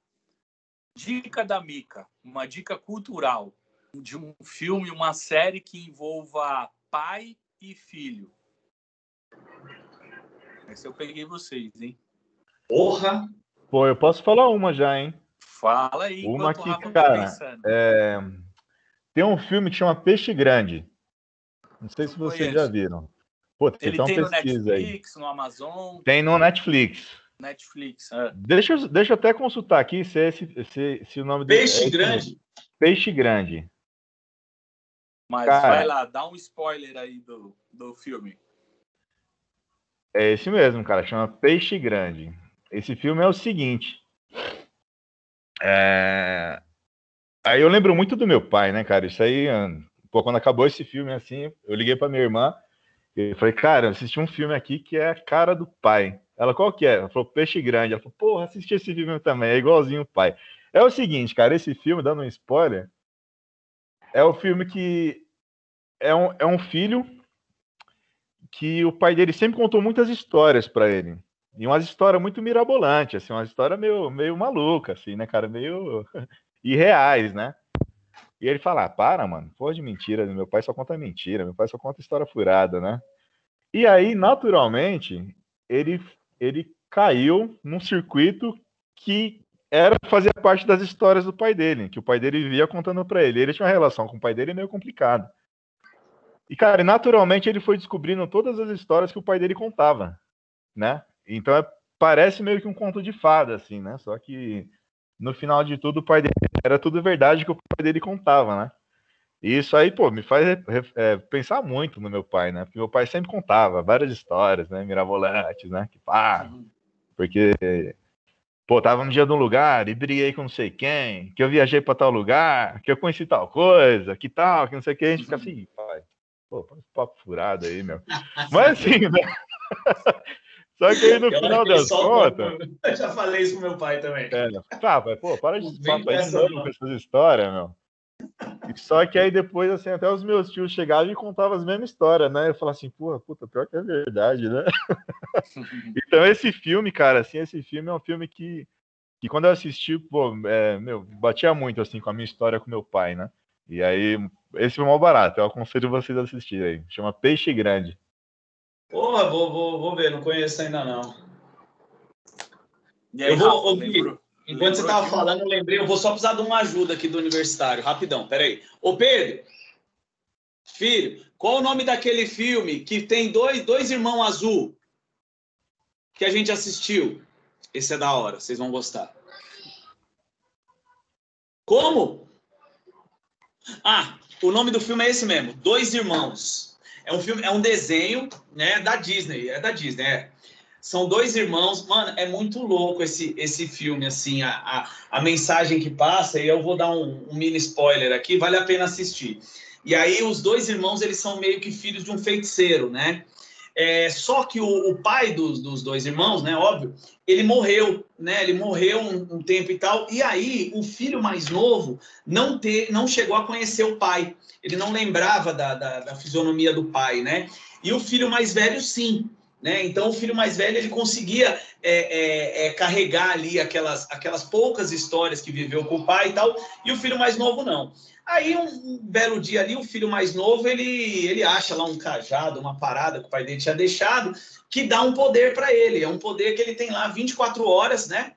dica da Mica uma dica cultural de um filme, uma série que envolva pai e filho. Essa eu peguei vocês, hein? Porra! Pô, eu posso falar uma já, hein? Fala aí. Uma que, tá cara, é... tem um filme que chama Peixe Grande. Não sei se vocês já viram. Pô, Ele tem no Netflix, aí. no Amazon. Tem no Netflix. Netflix. É. Deixa, deixa eu até consultar aqui se, é esse, se, se o nome Peixe dele é Grande. Peixe Grande. Mas Cara, vai lá, dá um spoiler aí do, do filme. É esse mesmo, cara. Chama Peixe Grande. Esse filme é o seguinte. É... Aí eu lembro muito do meu pai, né, cara? Isso aí, pô, quando acabou esse filme, assim, eu liguei pra minha irmã e falei, cara, assisti um filme aqui que é a cara do pai. Ela, qual que é? Ela falou, Peixe Grande. Ela falou, porra, assisti esse filme também, é igualzinho o pai. É o seguinte, cara, esse filme, dando um spoiler, é o filme que é um, é um filho que o pai dele sempre contou muitas histórias para ele. E umas histórias muito mirabolantes, assim, uma história meio, meio maluca, assim, né, cara? Meio *laughs* irreais, né? E ele fala, ah, para, mano, porra de mentira, meu pai só conta mentira, meu pai só conta história furada, né? E aí, naturalmente, ele, ele caiu num circuito que era fazia parte das histórias do pai dele, que o pai dele vivia contando para ele. Ele tinha uma relação com o pai dele meio complicada. E, cara, naturalmente ele foi descobrindo todas as histórias que o pai dele contava, né? Então é, parece meio que um conto de fada, assim, né? Só que no final de tudo o pai dele era tudo verdade que o pai dele contava, né? E isso aí, pô, me faz é, pensar muito no meu pai, né? Porque meu pai sempre contava várias histórias, né? Mirabolantes, né? Que pá, porque pô, tava no dia de um lugar e briguei com não sei quem, que eu viajei para tal lugar, que eu conheci tal coisa, que tal, que não sei o que, a gente fica assim, pai, pô, papo furado aí, meu. Mas assim, *laughs* né? Só que aí no eu final das contas. *laughs* Eu já falei isso pro meu pai também. É, tá, pai, pô, para de papo aí com essas histórias, meu. Só que aí depois, assim, até os meus tios chegavam e contavam as mesmas histórias, né? Eu falava assim, porra, puta, pior que é verdade, né? *laughs* então esse filme, cara, assim, esse filme é um filme que, que quando eu assisti, pô, é, meu, batia muito, assim, com a minha história com meu pai, né? E aí, esse foi o mal barato, eu aconselho vocês a assistir aí. Chama Peixe Grande. Porra, vou, vou, vou ver, não conheço ainda não. Aí, eu vou ouvir. Enquanto você estava falando, eu lembrei, eu vou só precisar de uma ajuda aqui do universitário, rapidão, peraí. Ô Pedro, filho, qual o nome daquele filme que tem dois, dois irmãos azul que a gente assistiu? Esse é da hora, vocês vão gostar. Como? Ah, o nome do filme é esse mesmo, Dois Irmãos. É um filme, é um desenho, né, da Disney, é da Disney, é. São dois irmãos, mano, é muito louco esse, esse filme, assim, a, a, a mensagem que passa, e eu vou dar um, um, mini spoiler aqui, vale a pena assistir. E aí, os dois irmãos, eles são meio que filhos de um feiticeiro, né? É, só que o, o pai dos, dos, dois irmãos, né, óbvio, ele morreu, né? Ele morreu um, um, tempo e tal. E aí, o filho mais novo não, ter, não chegou a conhecer o pai. Ele não lembrava da, da, da fisionomia do pai, né? E o filho mais velho, sim. Né? Então, o filho mais velho ele conseguia é, é, é, carregar ali aquelas, aquelas poucas histórias que viveu com o pai e tal, e o filho mais novo não. Aí, um, belo dia ali, o filho mais novo ele, ele acha lá um cajado, uma parada que o pai dele tinha deixado, que dá um poder para ele. É um poder que ele tem lá 24 horas, né?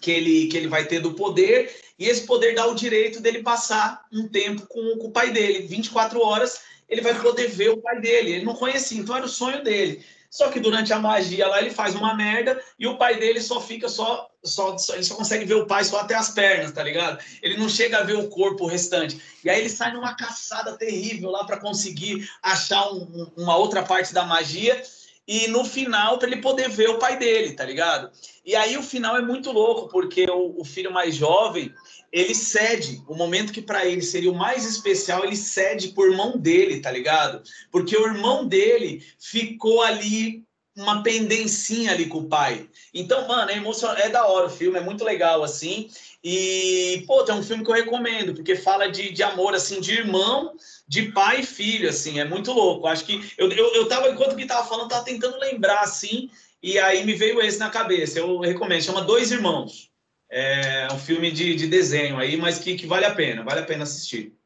Que ele, que ele vai ter do poder, e esse poder dá o direito dele passar um tempo com, com o pai dele. 24 horas ele vai poder ver o pai dele. Ele não conhecia, então era o sonho dele. Só que durante a magia lá ele faz uma merda e o pai dele só fica só, só, só, ele só consegue ver o pai só até as pernas, tá ligado? Ele não chega a ver o corpo restante. E aí ele sai numa caçada terrível lá para conseguir achar um, uma outra parte da magia. e no final para ele poder ver o pai dele, tá ligado? E aí o final é muito louco, porque o, o filho mais jovem, ele cede, o momento que para ele seria o mais especial, ele cede por irmão dele, tá ligado? Porque o irmão dele ficou ali uma pendencinha ali com o pai. Então, mano, é emocionante, é da hora o filme, é muito legal assim. E, pô, tem um filme que eu recomendo, porque fala de, de amor, assim, de irmão, de pai e filho, assim, é muito louco. Acho que eu, eu, eu tava, enquanto que tava falando, tava tentando lembrar, assim, e aí me veio esse na cabeça. Eu recomendo, chama Dois Irmãos. É um filme de, de desenho aí, mas que, que vale a pena, vale a pena assistir.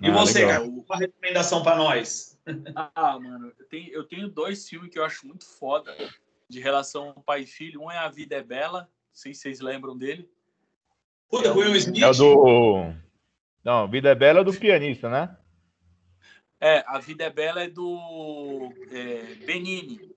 E ah, você, legal. cara, uma recomendação para nós? Ah, mano, eu tenho, eu tenho dois filmes que eu acho muito foda de relação pai e filho. Um é A Vida é Bela, não sei se vocês lembram dele. Puta, é Will Smith? É o do. Não, Vida é Bela é do pianista, né? É, A Vida é Bela é do é, Benini.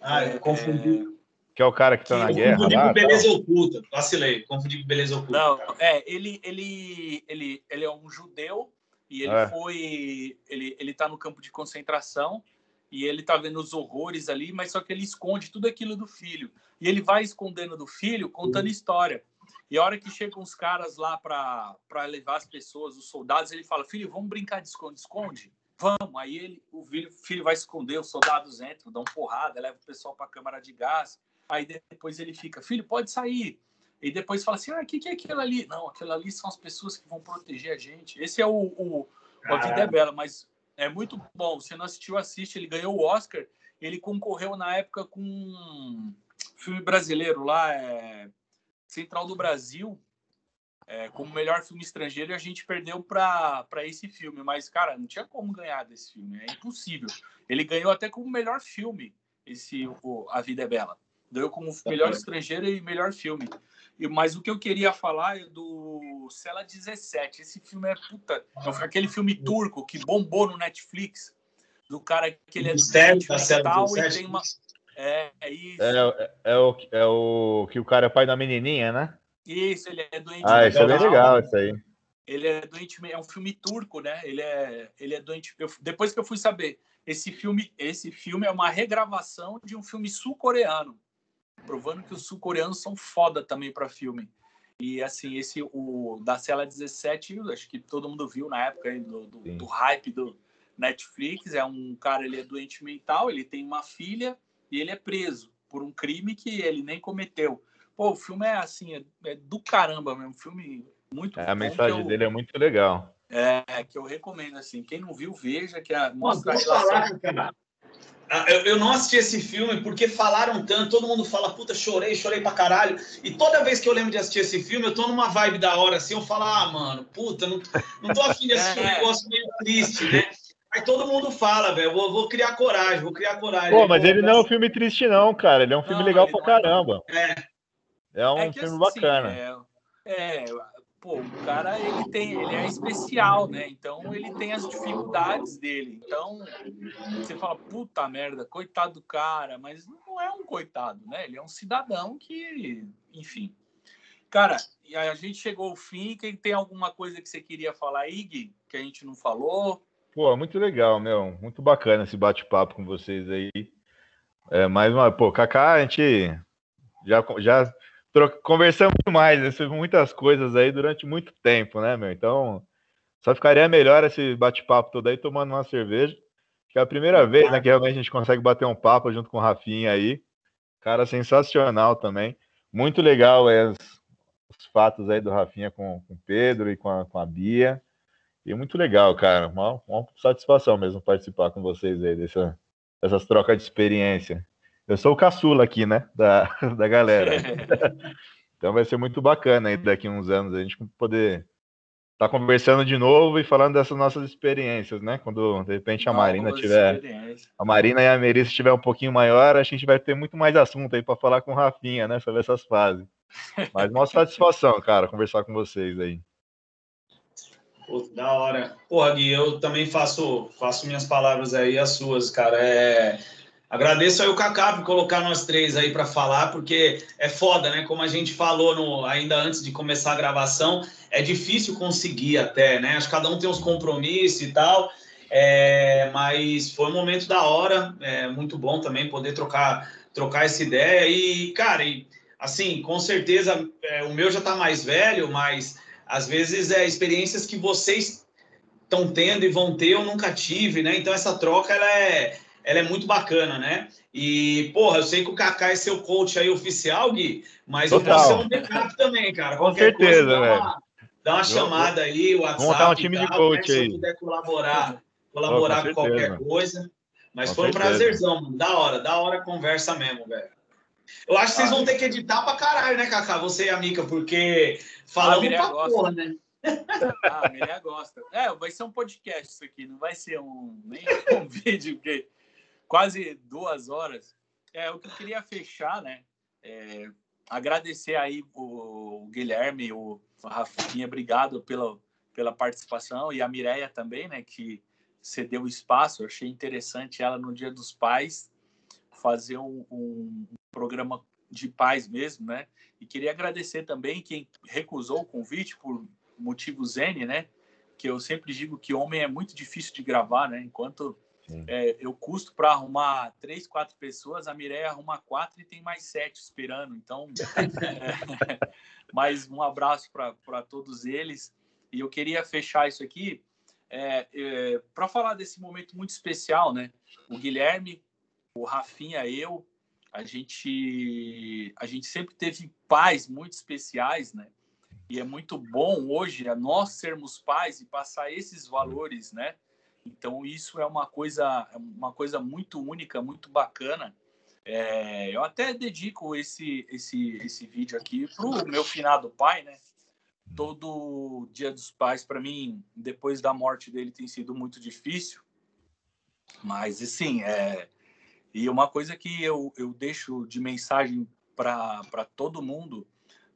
Ah, eu confundi. Que é o cara que tá na guerra. Confundi lá, com Beleza. Oculta. Vacilei, confundi com Beleza Oculta. Não, é, ele, ele, ele, ele é um judeu e ele é. foi. Ele, ele tá no campo de concentração e ele tá vendo os horrores ali, mas só que ele esconde tudo aquilo do filho. E ele vai escondendo do filho, contando uhum. história. E a hora que chegam os caras lá para levar as pessoas, os soldados, ele fala: Filho, vamos brincar de esconde-esconde? Vamos. Aí ele, o filho, filho vai esconder, os soldados entram, dão porrada, leva o pessoal para a câmara de gás. Aí depois ele fica: Filho, pode sair. E depois fala assim: Ah, o que, que é aquilo ali? Não, aquilo ali são as pessoas que vão proteger a gente. Esse é o, o A Vida é Bela, mas é muito bom. Você não assistiu, assiste. Ele ganhou o Oscar. Ele concorreu na época com um filme brasileiro lá, é Central do Brasil é, como melhor filme estrangeiro e a gente perdeu para esse filme. Mas, cara, não tinha como ganhar desse filme, é impossível. Ele ganhou até como melhor filme, esse o, A Vida é Bela. Ganhou como tá melhor estrangeiro e melhor filme. E, mas o que eu queria falar é do Cela 17. Esse filme é puta. É aquele filme turco que bombou no Netflix. Do cara que ele é doente mental e tem uma. É, é isso. É, é, é, o, é o que o cara é pai da menininha, né? Isso, ele é doente Ah, isso é bem legal, isso aí. Ele é doente, é um filme turco, né? Ele é, ele é doente. Eu, depois que eu fui saber, esse filme, esse filme é uma regravação de um filme sul-coreano, provando que os sul-coreanos são foda também para filme. E assim, esse o da Cela 17, acho que todo mundo viu na época do, do, do hype do Netflix. É um cara, ele é doente mental, ele tem uma filha e ele é preso por um crime que ele nem cometeu. Pô, o filme é assim, é, é do caramba mesmo. filme muito é, A mensagem eu, dele é muito legal. É, que eu recomendo, assim. Quem não viu, veja, que a, mostra a relação. Falar, cara. Ah, eu, não assisti esse filme porque falaram tanto, todo mundo fala, puta, chorei, chorei pra caralho. E toda vez que eu lembro de assistir esse filme, eu tô numa vibe da hora assim, eu falo, ah, mano, puta, não, não tô afim de assistir *laughs* um é. negócio meio triste, né? Aí todo mundo fala, velho, vou, vou, criar coragem, vou criar coragem. Pô, mas ele não é um filme triste, não, cara. Ele é um filme não, legal pra é. caramba. É. É um é filme assim, bacana. É, é, pô, o cara ele tem, ele é especial, né? Então ele tem as dificuldades dele. Então você fala, puta merda, coitado do cara, mas não é um coitado, né? Ele é um cidadão que, enfim. Cara, e a gente chegou ao fim. Quem tem alguma coisa que você queria falar aí, Gui, que a gente não falou? Pô, muito legal, meu. Muito bacana esse bate-papo com vocês aí. É, mais uma, pô, Kaká, a gente já, já conversamos mais né, sobre muitas coisas aí durante muito tempo, né, meu? Então, só ficaria melhor esse bate-papo todo aí tomando uma cerveja. Que é a primeira vez, né, que realmente a gente consegue bater um papo junto com o Rafinha aí. Cara sensacional também. Muito legal é, os, os fatos aí do Rafinha com, com o Pedro e com a, com a Bia. E muito legal, cara. Uma, uma satisfação mesmo participar com vocês aí dessa, dessas trocas de experiência. Eu sou o caçula aqui, né? Da, *laughs* da galera. *laughs* então vai ser muito bacana aí daqui a uns anos a gente poder estar tá conversando de novo e falando dessas nossas experiências, né? Quando de repente a Marina tiver. A Marina e a Merissa estiver um pouquinho maior, a gente vai ter muito mais assunto aí para falar com o Rafinha, né? Sobre essas fases. Mas uma *laughs* satisfação, cara, conversar com vocês aí. Pô, da hora. Porra, Gui, eu também faço, faço minhas palavras aí, as suas, cara. É Agradeço aí o Kaká por colocar nós três aí para falar, porque é foda, né? Como a gente falou no, ainda antes de começar a gravação, é difícil conseguir até, né? Acho que cada um tem uns compromissos e tal. É, mas foi um momento da hora, é muito bom também poder trocar, trocar essa ideia. E, cara, e, assim, com certeza é, o meu já está mais velho, mas às vezes é experiências que vocês estão tendo e vão ter, eu nunca tive, né? Então essa troca ela é, ela é muito bacana, né? E, porra, eu sei que o Kaká é seu coach aí oficial, Gui, mas Total. eu posso ser um backup também, cara. Com Qualquer certeza, coisa, dá uma, dá uma chamada aí, o WhatsApp. Montar um time tal, de coach né? aí. Se eu puder colaborar, colaborar com, com qualquer coisa. Mas com foi um certeza. prazerzão, mano. Da hora, da hora a conversa mesmo, velho. Eu acho que vocês ah, vão ter que editar pra caralho, né, Kaká? Você e a Mica, porque falando ah, pra gosta. porra, né? Ah, a Mireia gosta. É, vai ser um podcast isso aqui, não vai ser um, nem um *laughs* vídeo, porque quase duas horas. É, o que eu queria fechar, né? É, agradecer aí o Guilherme, o Rafinha, obrigado pela, pela participação, e a Mireia também, né, que cedeu o espaço. Eu achei interessante ela no Dia dos Pais fazer um, um programa de paz mesmo, né? E queria agradecer também quem recusou o convite por motivos N, né? Que eu sempre digo que homem é muito difícil de gravar, né? Enquanto é, eu custo para arrumar três, quatro pessoas, a Mireia arruma quatro e tem mais sete esperando. Então, é, *laughs* mais um abraço para todos eles. E eu queria fechar isso aqui é, é para falar desse momento muito especial, né? O Guilherme, o Rafinha, eu, a gente, a gente sempre teve pais muito especiais, né? E é muito bom hoje nós sermos pais e passar esses valores, né? Então isso é uma coisa, é uma coisa muito única, muito bacana. É, eu até dedico esse esse esse vídeo aqui pro meu finado pai, né? Todo Dia dos Pais para mim, depois da morte dele, tem sido muito difícil. Mas assim, é e uma coisa que eu, eu deixo de mensagem para todo mundo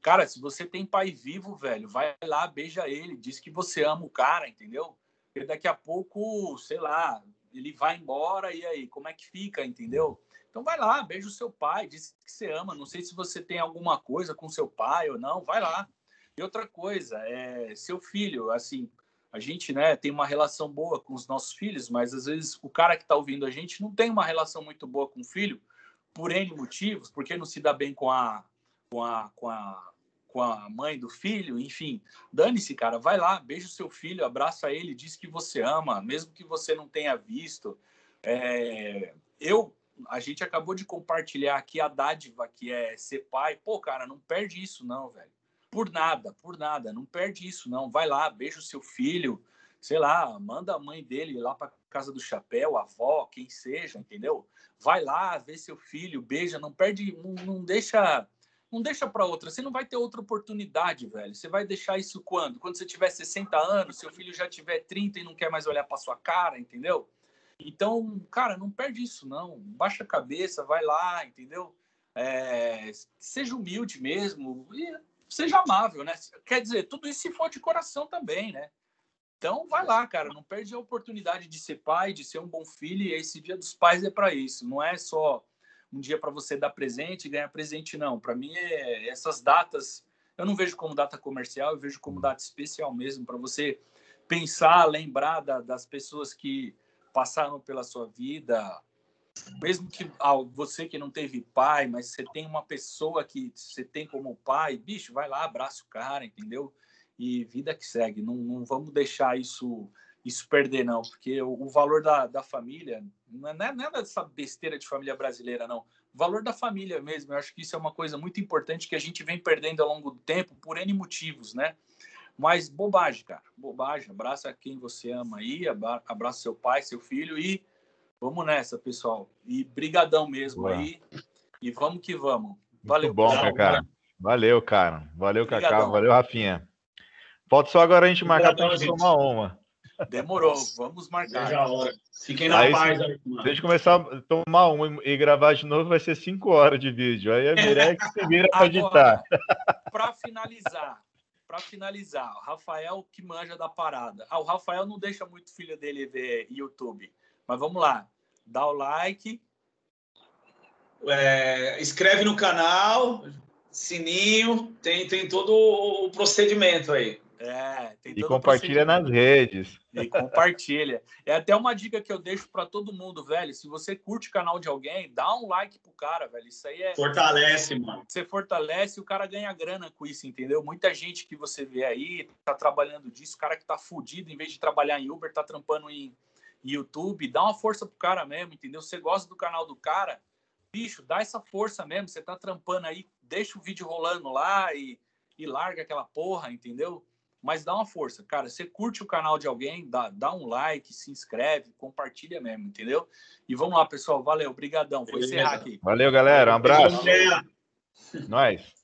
Cara, se você tem pai vivo, velho, vai lá, beija ele, diz que você ama o cara, entendeu? Porque daqui a pouco, sei lá, ele vai embora e aí, como é que fica, entendeu? Então vai lá, beija o seu pai, diz que você ama. Não sei se você tem alguma coisa com seu pai ou não, vai lá. E outra coisa, é seu filho, assim, a gente, né, tem uma relação boa com os nossos filhos, mas às vezes o cara que está ouvindo a gente não tem uma relação muito boa com o filho, por N motivos, porque não se dá bem com a, com a, com a com a mãe do filho, enfim, dane-se, cara, vai lá, beija o seu filho, abraça ele, diz que você ama, mesmo que você não tenha visto. É, eu, a gente acabou de compartilhar aqui a dádiva que é ser pai. Pô, cara, não perde isso não, velho. Por nada, por nada, não perde isso não. Vai lá, beija o seu filho, sei lá, manda a mãe dele lá para casa do chapéu, a avó, quem seja, entendeu? Vai lá, vê seu filho, beija, não perde, não, não deixa não deixa para outra. Você não vai ter outra oportunidade, velho. Você vai deixar isso quando? Quando você tiver 60 anos, seu filho já tiver 30 e não quer mais olhar para sua cara, entendeu? Então, cara, não perde isso, não. Baixa a cabeça, vai lá, entendeu? É, seja humilde mesmo e seja amável, né? Quer dizer, tudo isso se for de coração também, né? Então, vai lá, cara. Não perde a oportunidade de ser pai, de ser um bom filho. E esse dia dos pais é para isso. Não é só um dia para você dar presente e ganhar presente, não. Para mim, é, essas datas, eu não vejo como data comercial, eu vejo como data especial mesmo, para você pensar, lembrar da, das pessoas que passaram pela sua vida, mesmo que ah, você que não teve pai, mas você tem uma pessoa que você tem como pai, bicho, vai lá, abraça o cara, entendeu? E vida que segue. Não, não vamos deixar isso isso perder, não, porque o, o valor da, da família não é, é nada dessa besteira de família brasileira, não. O valor da família mesmo, eu acho que isso é uma coisa muito importante que a gente vem perdendo ao longo do tempo por N motivos, né? Mas bobagem, cara, bobagem. Abraça quem você ama aí, abraça seu pai, seu filho e vamos nessa, pessoal. E brigadão mesmo Boa. aí. E vamos que vamos. Valeu. Muito bom, cara. Valeu, cara. Valeu, Cacá. Valeu, Rafinha. Falta só agora a gente marcar para a gente tomar uma. Demorou, vamos marcar. Já hora. Fiquem na aí, paz. Aí, se a gente começar a tomar um e gravar de novo, vai ser cinco horas de vídeo. Aí a que se vira para editar. Para finalizar, para finalizar, o Rafael que manja da parada. Ah, o Rafael não deixa muito filho dele ver YouTube. Mas vamos lá. Dá o like. É, inscreve no canal, sininho, tem, tem todo o procedimento aí. É, tem E compartilha nas redes. E compartilha. É até uma dica que eu deixo para todo mundo, velho. Se você curte o canal de alguém, dá um like pro cara, velho. Isso aí é. Fortalece, mano. Você fortalece e o cara ganha grana com isso, entendeu? Muita gente que você vê aí tá trabalhando disso, o cara que tá fudido, em vez de trabalhar em Uber, tá trampando em YouTube. Dá uma força pro cara mesmo, entendeu? Você gosta do canal do cara, bicho, dá essa força mesmo. Você tá trampando aí, deixa o vídeo rolando lá e, e larga aquela porra, entendeu? Mas dá uma força, cara. Você curte o canal de alguém, dá, dá um like, se inscreve, compartilha mesmo, entendeu? E vamos lá, pessoal. Valeu, brigadão. Vou Beleza. encerrar aqui. Valeu, galera. Um abraço. Nós.